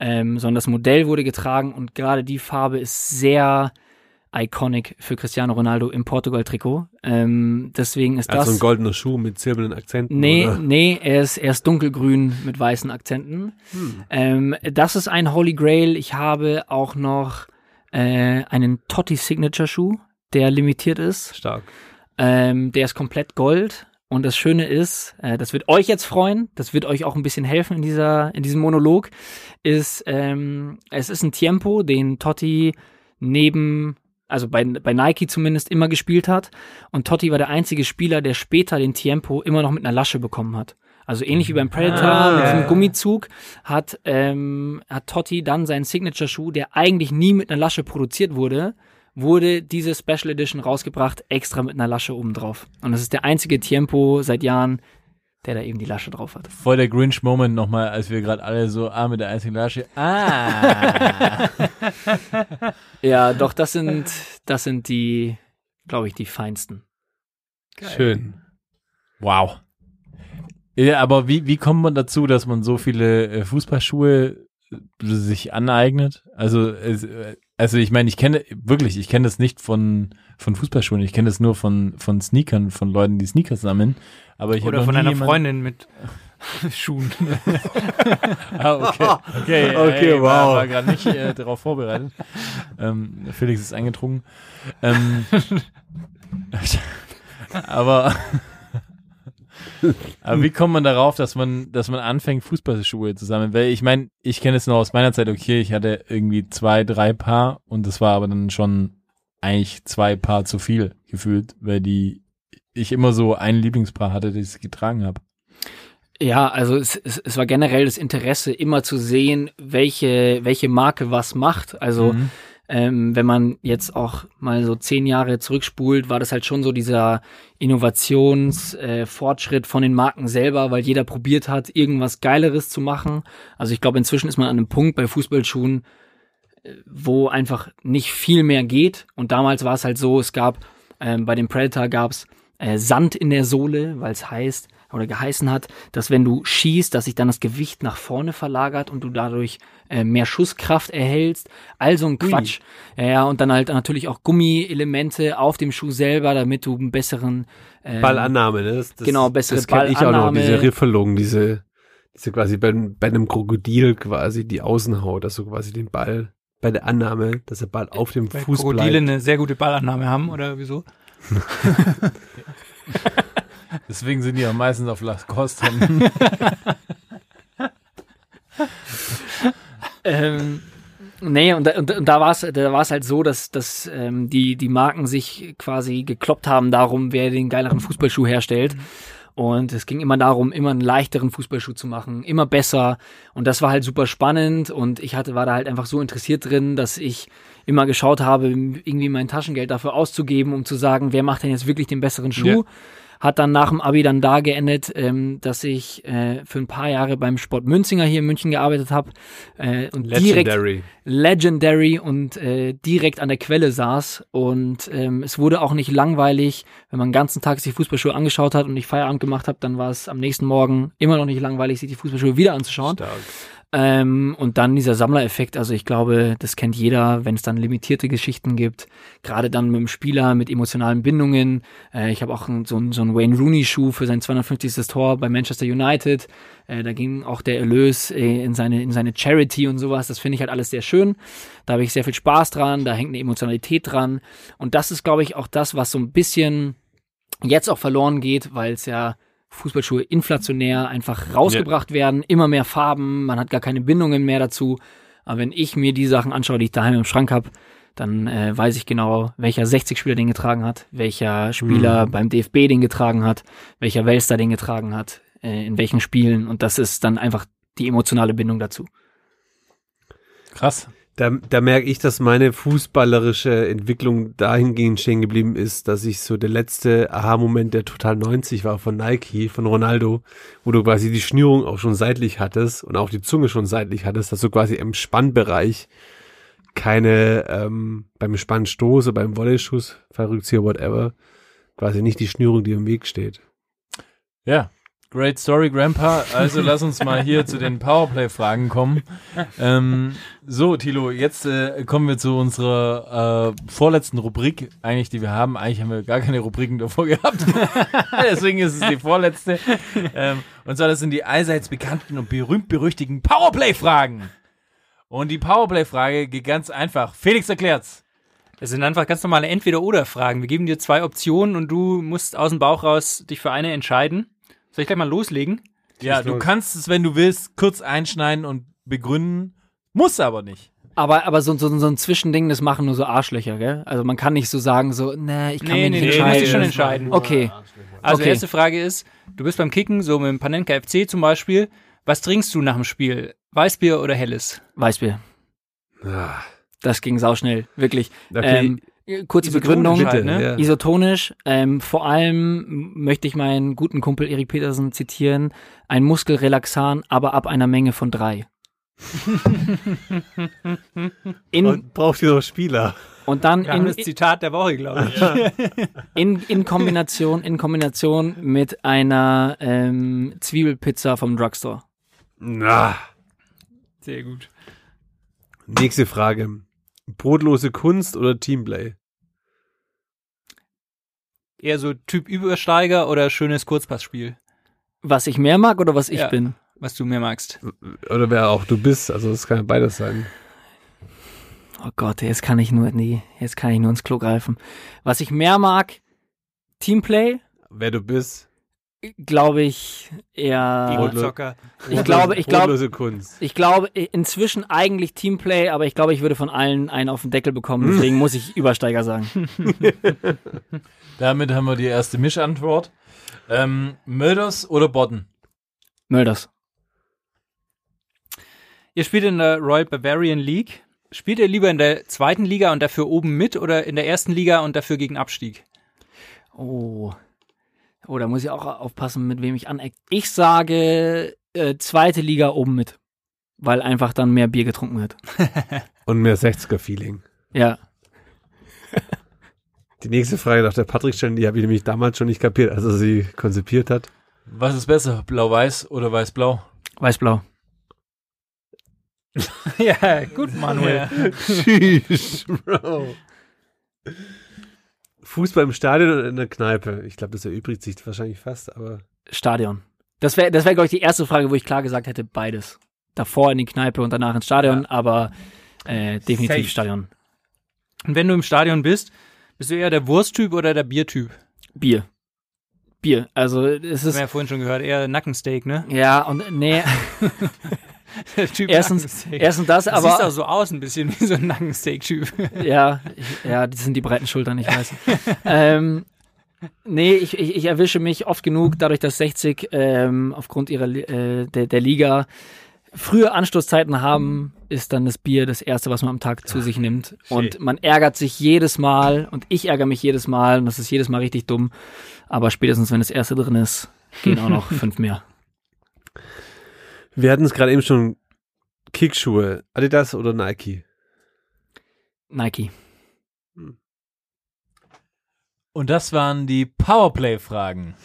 ähm, sondern das Modell wurde getragen und gerade die Farbe ist sehr iconic für Cristiano Ronaldo im Portugal-Trikot. Ähm, deswegen ist Also das. ein goldener Schuh mit silbernen Akzenten? Nee, Oder? nee, er ist, er ist dunkelgrün mit weißen Akzenten. Hm. Ähm, das ist ein Holy Grail. Ich habe auch noch äh, einen Totti Signature Schuh, der limitiert ist. Stark. Ähm, der ist komplett Gold. Und das Schöne ist, äh, das wird euch jetzt freuen, das wird euch auch ein bisschen helfen in dieser, in diesem Monolog, ist, ähm, es ist ein Tempo, den Totti neben, also bei, bei Nike zumindest immer gespielt hat. Und Totti war der einzige Spieler, der später den Tempo immer noch mit einer Lasche bekommen hat. Also ähnlich wie beim Predator Ah. mit diesem Gummizug hat, ähm, hat Totti dann seinen Signature-Schuh, der eigentlich nie mit einer Lasche produziert wurde, wurde diese Special Edition rausgebracht, extra mit einer Lasche oben drauf. Und das ist der einzige Tempo seit Jahren, der da eben die Lasche drauf hat. voll der Grinch-Moment nochmal, als wir gerade alle so, ah, mit der einzigen Lasche. Ah. Ja, doch, das sind, das sind die, glaube ich, die feinsten. Schön. wow. Ja, aber wie, wie kommt man dazu, dass man so viele äh, Fußballschuhe sich aneignet? Also, es, äh, also ich meine, ich kenne wirklich, ich kenne das nicht von, von Fußballschuhen, ich kenne das nur von, von Sneakern, von Leuten, die Sneakers sammeln. Aber ich Oder von einer Freundin mit Schuhen. Ah, okay. Okay, Okay, ey, war, wow. war gerade nicht äh, darauf vorbereitet. Ähm, Felix ist eingetrunken. Ähm, aber, aber wie kommt man darauf, dass man, dass man anfängt, Fußballschuhe zu sammeln? Weil ich meine, ich kenne es noch aus meiner Zeit, okay, ich hatte irgendwie zwei, drei Paar und das war aber dann schon eigentlich zwei Paar zu viel gefühlt, weil die ich immer so ein Lieblingspaar hatte, das ich getragen habe. Ja, also es, es, es war generell das Interesse, immer zu sehen, welche, welche Marke was macht. Also Mhm. Ähm, wenn man jetzt auch mal so zehn Jahre zurückspult, war das halt schon so dieser Innovationsfortschritt äh, von den Marken selber, weil jeder probiert hat, irgendwas Geileres zu machen. Also ich glaube, inzwischen ist man an einem Punkt bei Fußballschuhen, äh, wo einfach nicht viel mehr geht. Und damals war es halt so, es gab ähm, bei dem Predator gab's äh, Sand in der Sohle, weil es heißt oder geheißen hat, dass wenn du schießt, dass sich dann das Gewicht nach vorne verlagert und du dadurch äh, mehr Schusskraft erhältst. Also ein Quatsch. Ja, ja, und dann halt natürlich auch Gummielemente auf dem Schuh selber, damit du einen besseren ähm, Ballannahme, ne? Das, das, Genau, bessere Das kenne ich auch noch, Ballannahme. diese Riffelung, diese, diese quasi bei, bei einem Krokodil quasi die Außenhaut, dass du quasi den Ball bei der Annahme, dass der Ball auf dem Weil Fuß Krokodile bleibt. eine sehr gute Ballannahme haben, oder wieso? Deswegen sind die ja meistens auf Lacoste. Ähm, nee, und, da- und, und da war es da war's halt so, dass, dass ähm, die, die Marken sich quasi gekloppt haben darum, wer den geileren Fußballschuh herstellt. Und es ging immer darum, immer einen leichteren Fußballschuh zu machen, immer besser. Und das war halt super spannend. Und ich hatte, war da halt einfach so interessiert drin, dass ich immer geschaut habe, irgendwie mein Taschengeld dafür auszugeben, um zu sagen, wer macht denn jetzt wirklich den besseren Schuh. Ja. Hat dann nach dem Abi dann da geendet, ähm, dass ich äh, für ein paar Jahre beim Sport Münzinger hier in München gearbeitet habe äh, und direkt Legendary. legendary und äh, direkt an der Quelle saß. Und ähm, es wurde auch nicht langweilig, wenn man den ganzen Tag sich Fußballschuhe angeschaut hat und ich Feierabend gemacht habe, dann war es am nächsten Morgen immer noch nicht langweilig, sich die Fußballschuhe wieder anzuschauen. Stark. Ähm, und dann dieser Sammlereffekt, also ich glaube, das kennt jeder, wenn es dann limitierte Geschichten gibt, gerade dann mit dem Spieler, mit emotionalen Bindungen. Äh, ich habe auch so einen Wayne Rooney-Schuh für sein 250. Tor bei Manchester United. Äh, da ging auch der Erlös äh, in, seine, in seine Charity und sowas. Das finde ich halt alles sehr schön. Da habe ich sehr viel Spaß dran, da hängt eine Emotionalität dran. Und das ist, glaube ich, auch das, was so ein bisschen jetzt auch verloren geht, weil es ja Fußballschuhe inflationär einfach rausgebracht werden, immer mehr Farben, man hat gar keine Bindungen mehr dazu. Aber wenn ich mir die Sachen anschaue, die ich daheim im Schrank habe, dann äh, weiß ich genau, welcher 60-Spieler den getragen hat, welcher Spieler beim DFB den getragen hat, welcher Weltstar den getragen hat, äh, in welchen Spielen. Und das ist dann einfach die emotionale Bindung dazu. Krass. Da, da merke ich, dass meine fußballerische Entwicklung dahingehend stehen geblieben ist, dass ich so der letzte Aha-Moment der Total 90 war von Nike, von Ronaldo, wo du quasi die Schnürung auch schon seitlich hattest und auch die Zunge schon seitlich hattest, dass du quasi im Spannbereich keine ähm, beim Spannstoß oder beim Volley-Schuss, Verrückzieher, whatever, quasi nicht die Schnürung, die im Weg steht. Ja. Great Story, Grandpa. Also lass uns mal hier zu den Powerplay-Fragen kommen. Ähm, so, Tilo, jetzt äh, kommen wir zu unserer äh, vorletzten Rubrik, eigentlich, die wir haben. Eigentlich haben wir gar keine Rubriken davor gehabt. Deswegen ist es die vorletzte. Ähm, und zwar, das sind die allseits bekannten und berühmt-berüchtigten Powerplay-Fragen. Und die Powerplay-Frage geht ganz einfach. Felix erklärt's. Das sind einfach ganz normale Entweder-Oder-Fragen. Wir geben dir zwei Optionen und du musst aus dem Bauch raus dich für eine entscheiden. Soll ich gleich mal loslegen? Ja, du kannst es, wenn du willst, kurz einschneiden und begründen. Muss aber nicht. Aber, aber so, so, so ein Zwischending, das machen nur so Arschlöcher, gell? Also man kann nicht so sagen, so, nee, ich kann Nee, mich nee, nicht nee, du musst entscheiden. schon entscheiden. Okay. Also Okay. die erste Frage ist, du bist beim Kicken, so mit dem Panenka FC zum Beispiel. Was trinkst du nach dem Spiel? Weißbier oder helles? Weißbier. Ah, Das ging sauschnell, wirklich. okay, Ähm, kurze Isotonisch Begründung. halt, bitte, ne? ja. Isotonisch. Ähm, vor allem möchte ich meinen guten Kumpel Erik Petersen zitieren. Ein Muskelrelaxan, aber ab einer Menge von drei. in, und braucht ihr noch Spieler? und dann haben in, das Zitat der Woche, glaube ich. in, in Kombination in Kombination mit einer ähm, Zwiebelpizza vom Drugstore. Na. Sehr gut. Nächste Frage. Brotlose Kunst oder Teamplay? Eher so Typ Übersteiger oder schönes Kurzpassspiel, Was ich mehr mag oder was ich Ja. bin? was du mehr magst. Oder wer auch du bist, also es kann ja beides sein. Oh Gott, jetzt kann ich nur, nee, jetzt kann ich nur ins Klo greifen. Was ich mehr mag, Teamplay, Wer du bist. Glaube ich eher. Ego-Zocker. Ich glaube, ich glaube, Kunst. ich glaube inzwischen eigentlich Teamplay, aber ich glaube, ich würde von allen einen auf den Deckel bekommen. Deswegen muss ich Übersteiger sagen. Damit haben wir die erste Mischantwort. Ähm, Mölders oder Bodden? Mölders. Ihr spielt in der Royal Bavarian League. Spielt ihr lieber in der zweiten Liga und dafür oben mit oder in der ersten Liga und dafür gegen Abstieg? Oh. Oh, da muss ich auch aufpassen, mit wem ich anecke. Ich sage äh, zweite Liga oben mit. Weil einfach dann mehr Bier getrunken wird. Und mehr 60er-Feeling. Ja. Die nächste Frage nach der Patrick stellen, die habe ich nämlich damals schon nicht kapiert, als er sie konzipiert hat. Was ist besser, blau-weiß oder weiß-blau? Weiß-blau. ja, gut, Manuel. Sheesh, Bro. Fußball im Stadion oder in der Kneipe? Ich glaube, das erübrigt sich wahrscheinlich fast, aber Stadion. Das wäre, das wäre, glaube ich, die erste Frage, wo ich klar gesagt hätte, beides. Davor in die Kneipe und danach ins Stadion, aber äh, definitiv Safe. Stadion. Und wenn du im Stadion bist, bist du eher der Wursttyp oder der Biertyp? Bier. Bier. Also es ist haben wir ja vorhin schon gehört, eher Nackensteak, ne? ja und nee, erstens, erstens das, Du siehst auch aber so aus, ein bisschen wie so ein Nackensteak-Typ. ja, ich, ja, das sind die breiten Schultern, ich weiß. ähm, nee, ich, ich, ich erwische mich oft genug, dadurch, dass 60 ähm, aufgrund ihrer äh, der, der Liga frühe Anstoßzeiten haben, ist dann das Bier das erste, was man am Tag zu sich nimmt. Und man ärgert sich jedes Mal und ich ärgere mich jedes Mal und das ist jedes Mal richtig dumm. Aber spätestens, wenn das erste drin ist, gehen auch noch fünf mehr. Wir hatten es gerade eben schon. Kickschuhe, Adidas oder Nike? Nike. Und das waren die Powerplay-Fragen.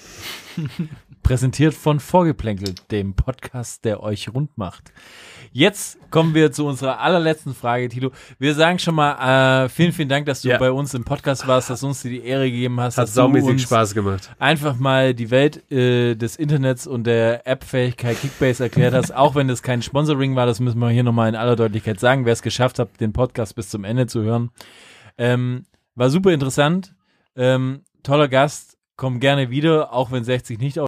Präsentiert von Vorgeplänkelt, dem Podcast, der euch rund macht. Jetzt kommen wir zu unserer allerletzten Frage, Tilo. Wir sagen schon mal äh, vielen, vielen Dank, dass du Ja. bei uns im Podcast warst, dass du uns die Ehre gegeben hast, Hat saumäßig Spaß gemacht. einfach mal die Welt äh, des Internets und der App-Fähigkeit Kickbase erklärt hast, auch wenn das kein Sponsoring war, das müssen wir hier nochmal in aller Deutlichkeit sagen, wer es geschafft hat, den Podcast bis zum Ende zu hören. Ähm, war super interessant, ähm, toller Gast, komm gerne wieder, auch wenn 60 nicht auf.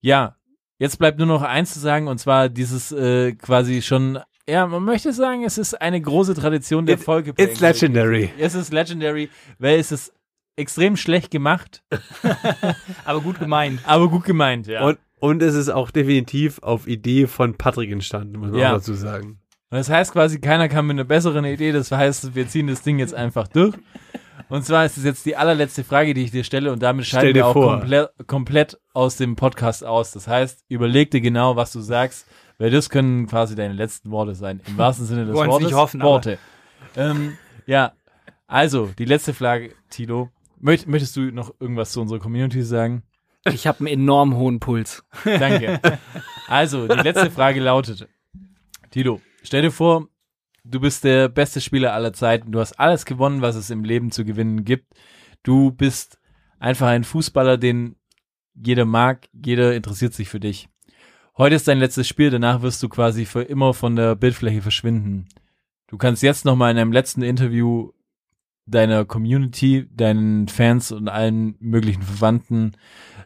Ja, jetzt bleibt nur noch eins zu sagen, und zwar dieses äh, quasi schon, ja, man möchte sagen, es ist eine große Tradition der It- Folge. It's legendary. Es ist legendary, weil es ist extrem schlecht gemacht, Aber gut gemeint. aber gut gemeint, ja. Und, und es ist auch definitiv auf Idee von Patrick entstanden, muss man Ja. auch dazu sagen. Und das heißt quasi, keiner kam mit einer besseren Idee. Das heißt, wir ziehen das Ding jetzt einfach durch. Und zwar ist es jetzt die allerletzte Frage, die ich dir stelle. Und damit scheiden wir auch vor. komplett, aus dem Podcast aus. Das heißt, überleg dir genau, was du sagst, weil das können quasi deine letzten Worte sein. Im wahrsten Sinne des Wortes. nicht hoffen, Worte. Ähm, ja, also, die letzte Frage, Tilo. Möcht, möchtest du noch irgendwas zu unserer Community sagen? Ich habe einen enorm hohen Puls. Danke. Also, die letzte Frage lautet, Tilo, stell dir vor, du bist der beste Spieler aller Zeiten. Du hast alles gewonnen, was es im Leben zu gewinnen gibt. Du bist einfach ein Fußballer, den jeder mag, jeder interessiert sich für dich. Heute ist dein letztes Spiel, danach wirst du quasi für immer von der Bildfläche verschwinden. Du kannst jetzt nochmal in einem letzten Interview deiner Community, deinen Fans und allen möglichen Verwandten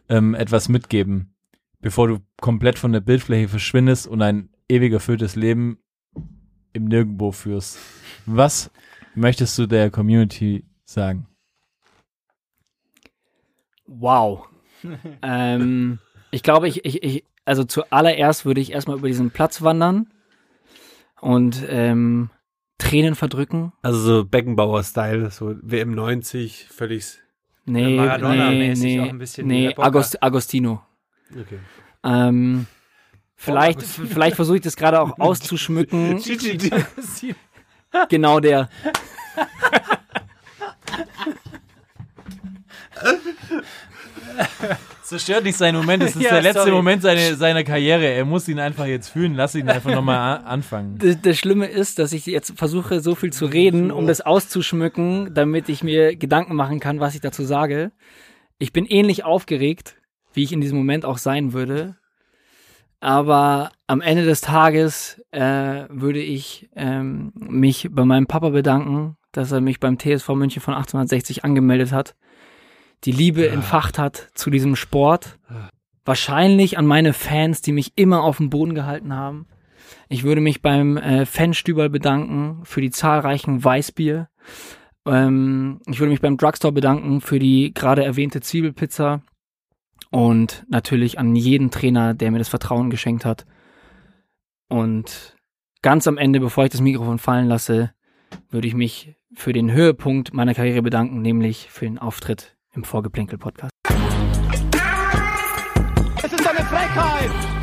ähm, etwas mitgeben, bevor du komplett von der Bildfläche verschwindest und ein ewig erfülltes Leben im Nirgendwo führst. Was möchtest du der Community sagen? Wow. ähm, ich glaube, ich, ich, ich, also zuallererst würde ich erstmal über diesen Platz wandern und ähm, Tränen verdrücken. Also so Beckenbauer-Style, so WM 90, völlig. Nee, Maradona-mäßig nee, auch nee, ein bisschen nee Agostino. Okay. Ähm, vielleicht, Agostino. vielleicht versuche ich das gerade auch auszuschmücken. genau der. Zerstört nicht seinen Moment, es ist Ja, der letzte sorry. Moment seine, seiner Karriere. Er muss ihn einfach jetzt fühlen. Lass ihn einfach nochmal anfangen. Das, das Schlimme ist, dass ich jetzt versuche, so viel zu reden, um das auszuschmücken, damit ich mir Gedanken machen kann, was ich dazu sage. Ich bin ähnlich aufgeregt, wie ich in diesem Moment auch sein würde. Aber am Ende des Tages äh, würde ich ähm, mich bei meinem Papa bedanken, dass er mich beim TSV München von 1860 angemeldet hat, die Liebe entfacht hat zu diesem Sport. Wahrscheinlich an meine Fans, die mich immer auf dem Boden gehalten haben. Ich würde mich beim äh, Fanstüberl bedanken für die zahlreichen Weißbier. Ähm, ich würde mich beim Drugstore bedanken für die gerade erwähnte Zwiebelpizza. Und natürlich an jeden Trainer, der mir das Vertrauen geschenkt hat. Und ganz am Ende, bevor ich das Mikrofon fallen lasse, würde ich mich für den Höhepunkt meiner Karriere bedanken, nämlich für den Auftritt im Vorgeplänkel-Podcast. Es ist eine Frechheit!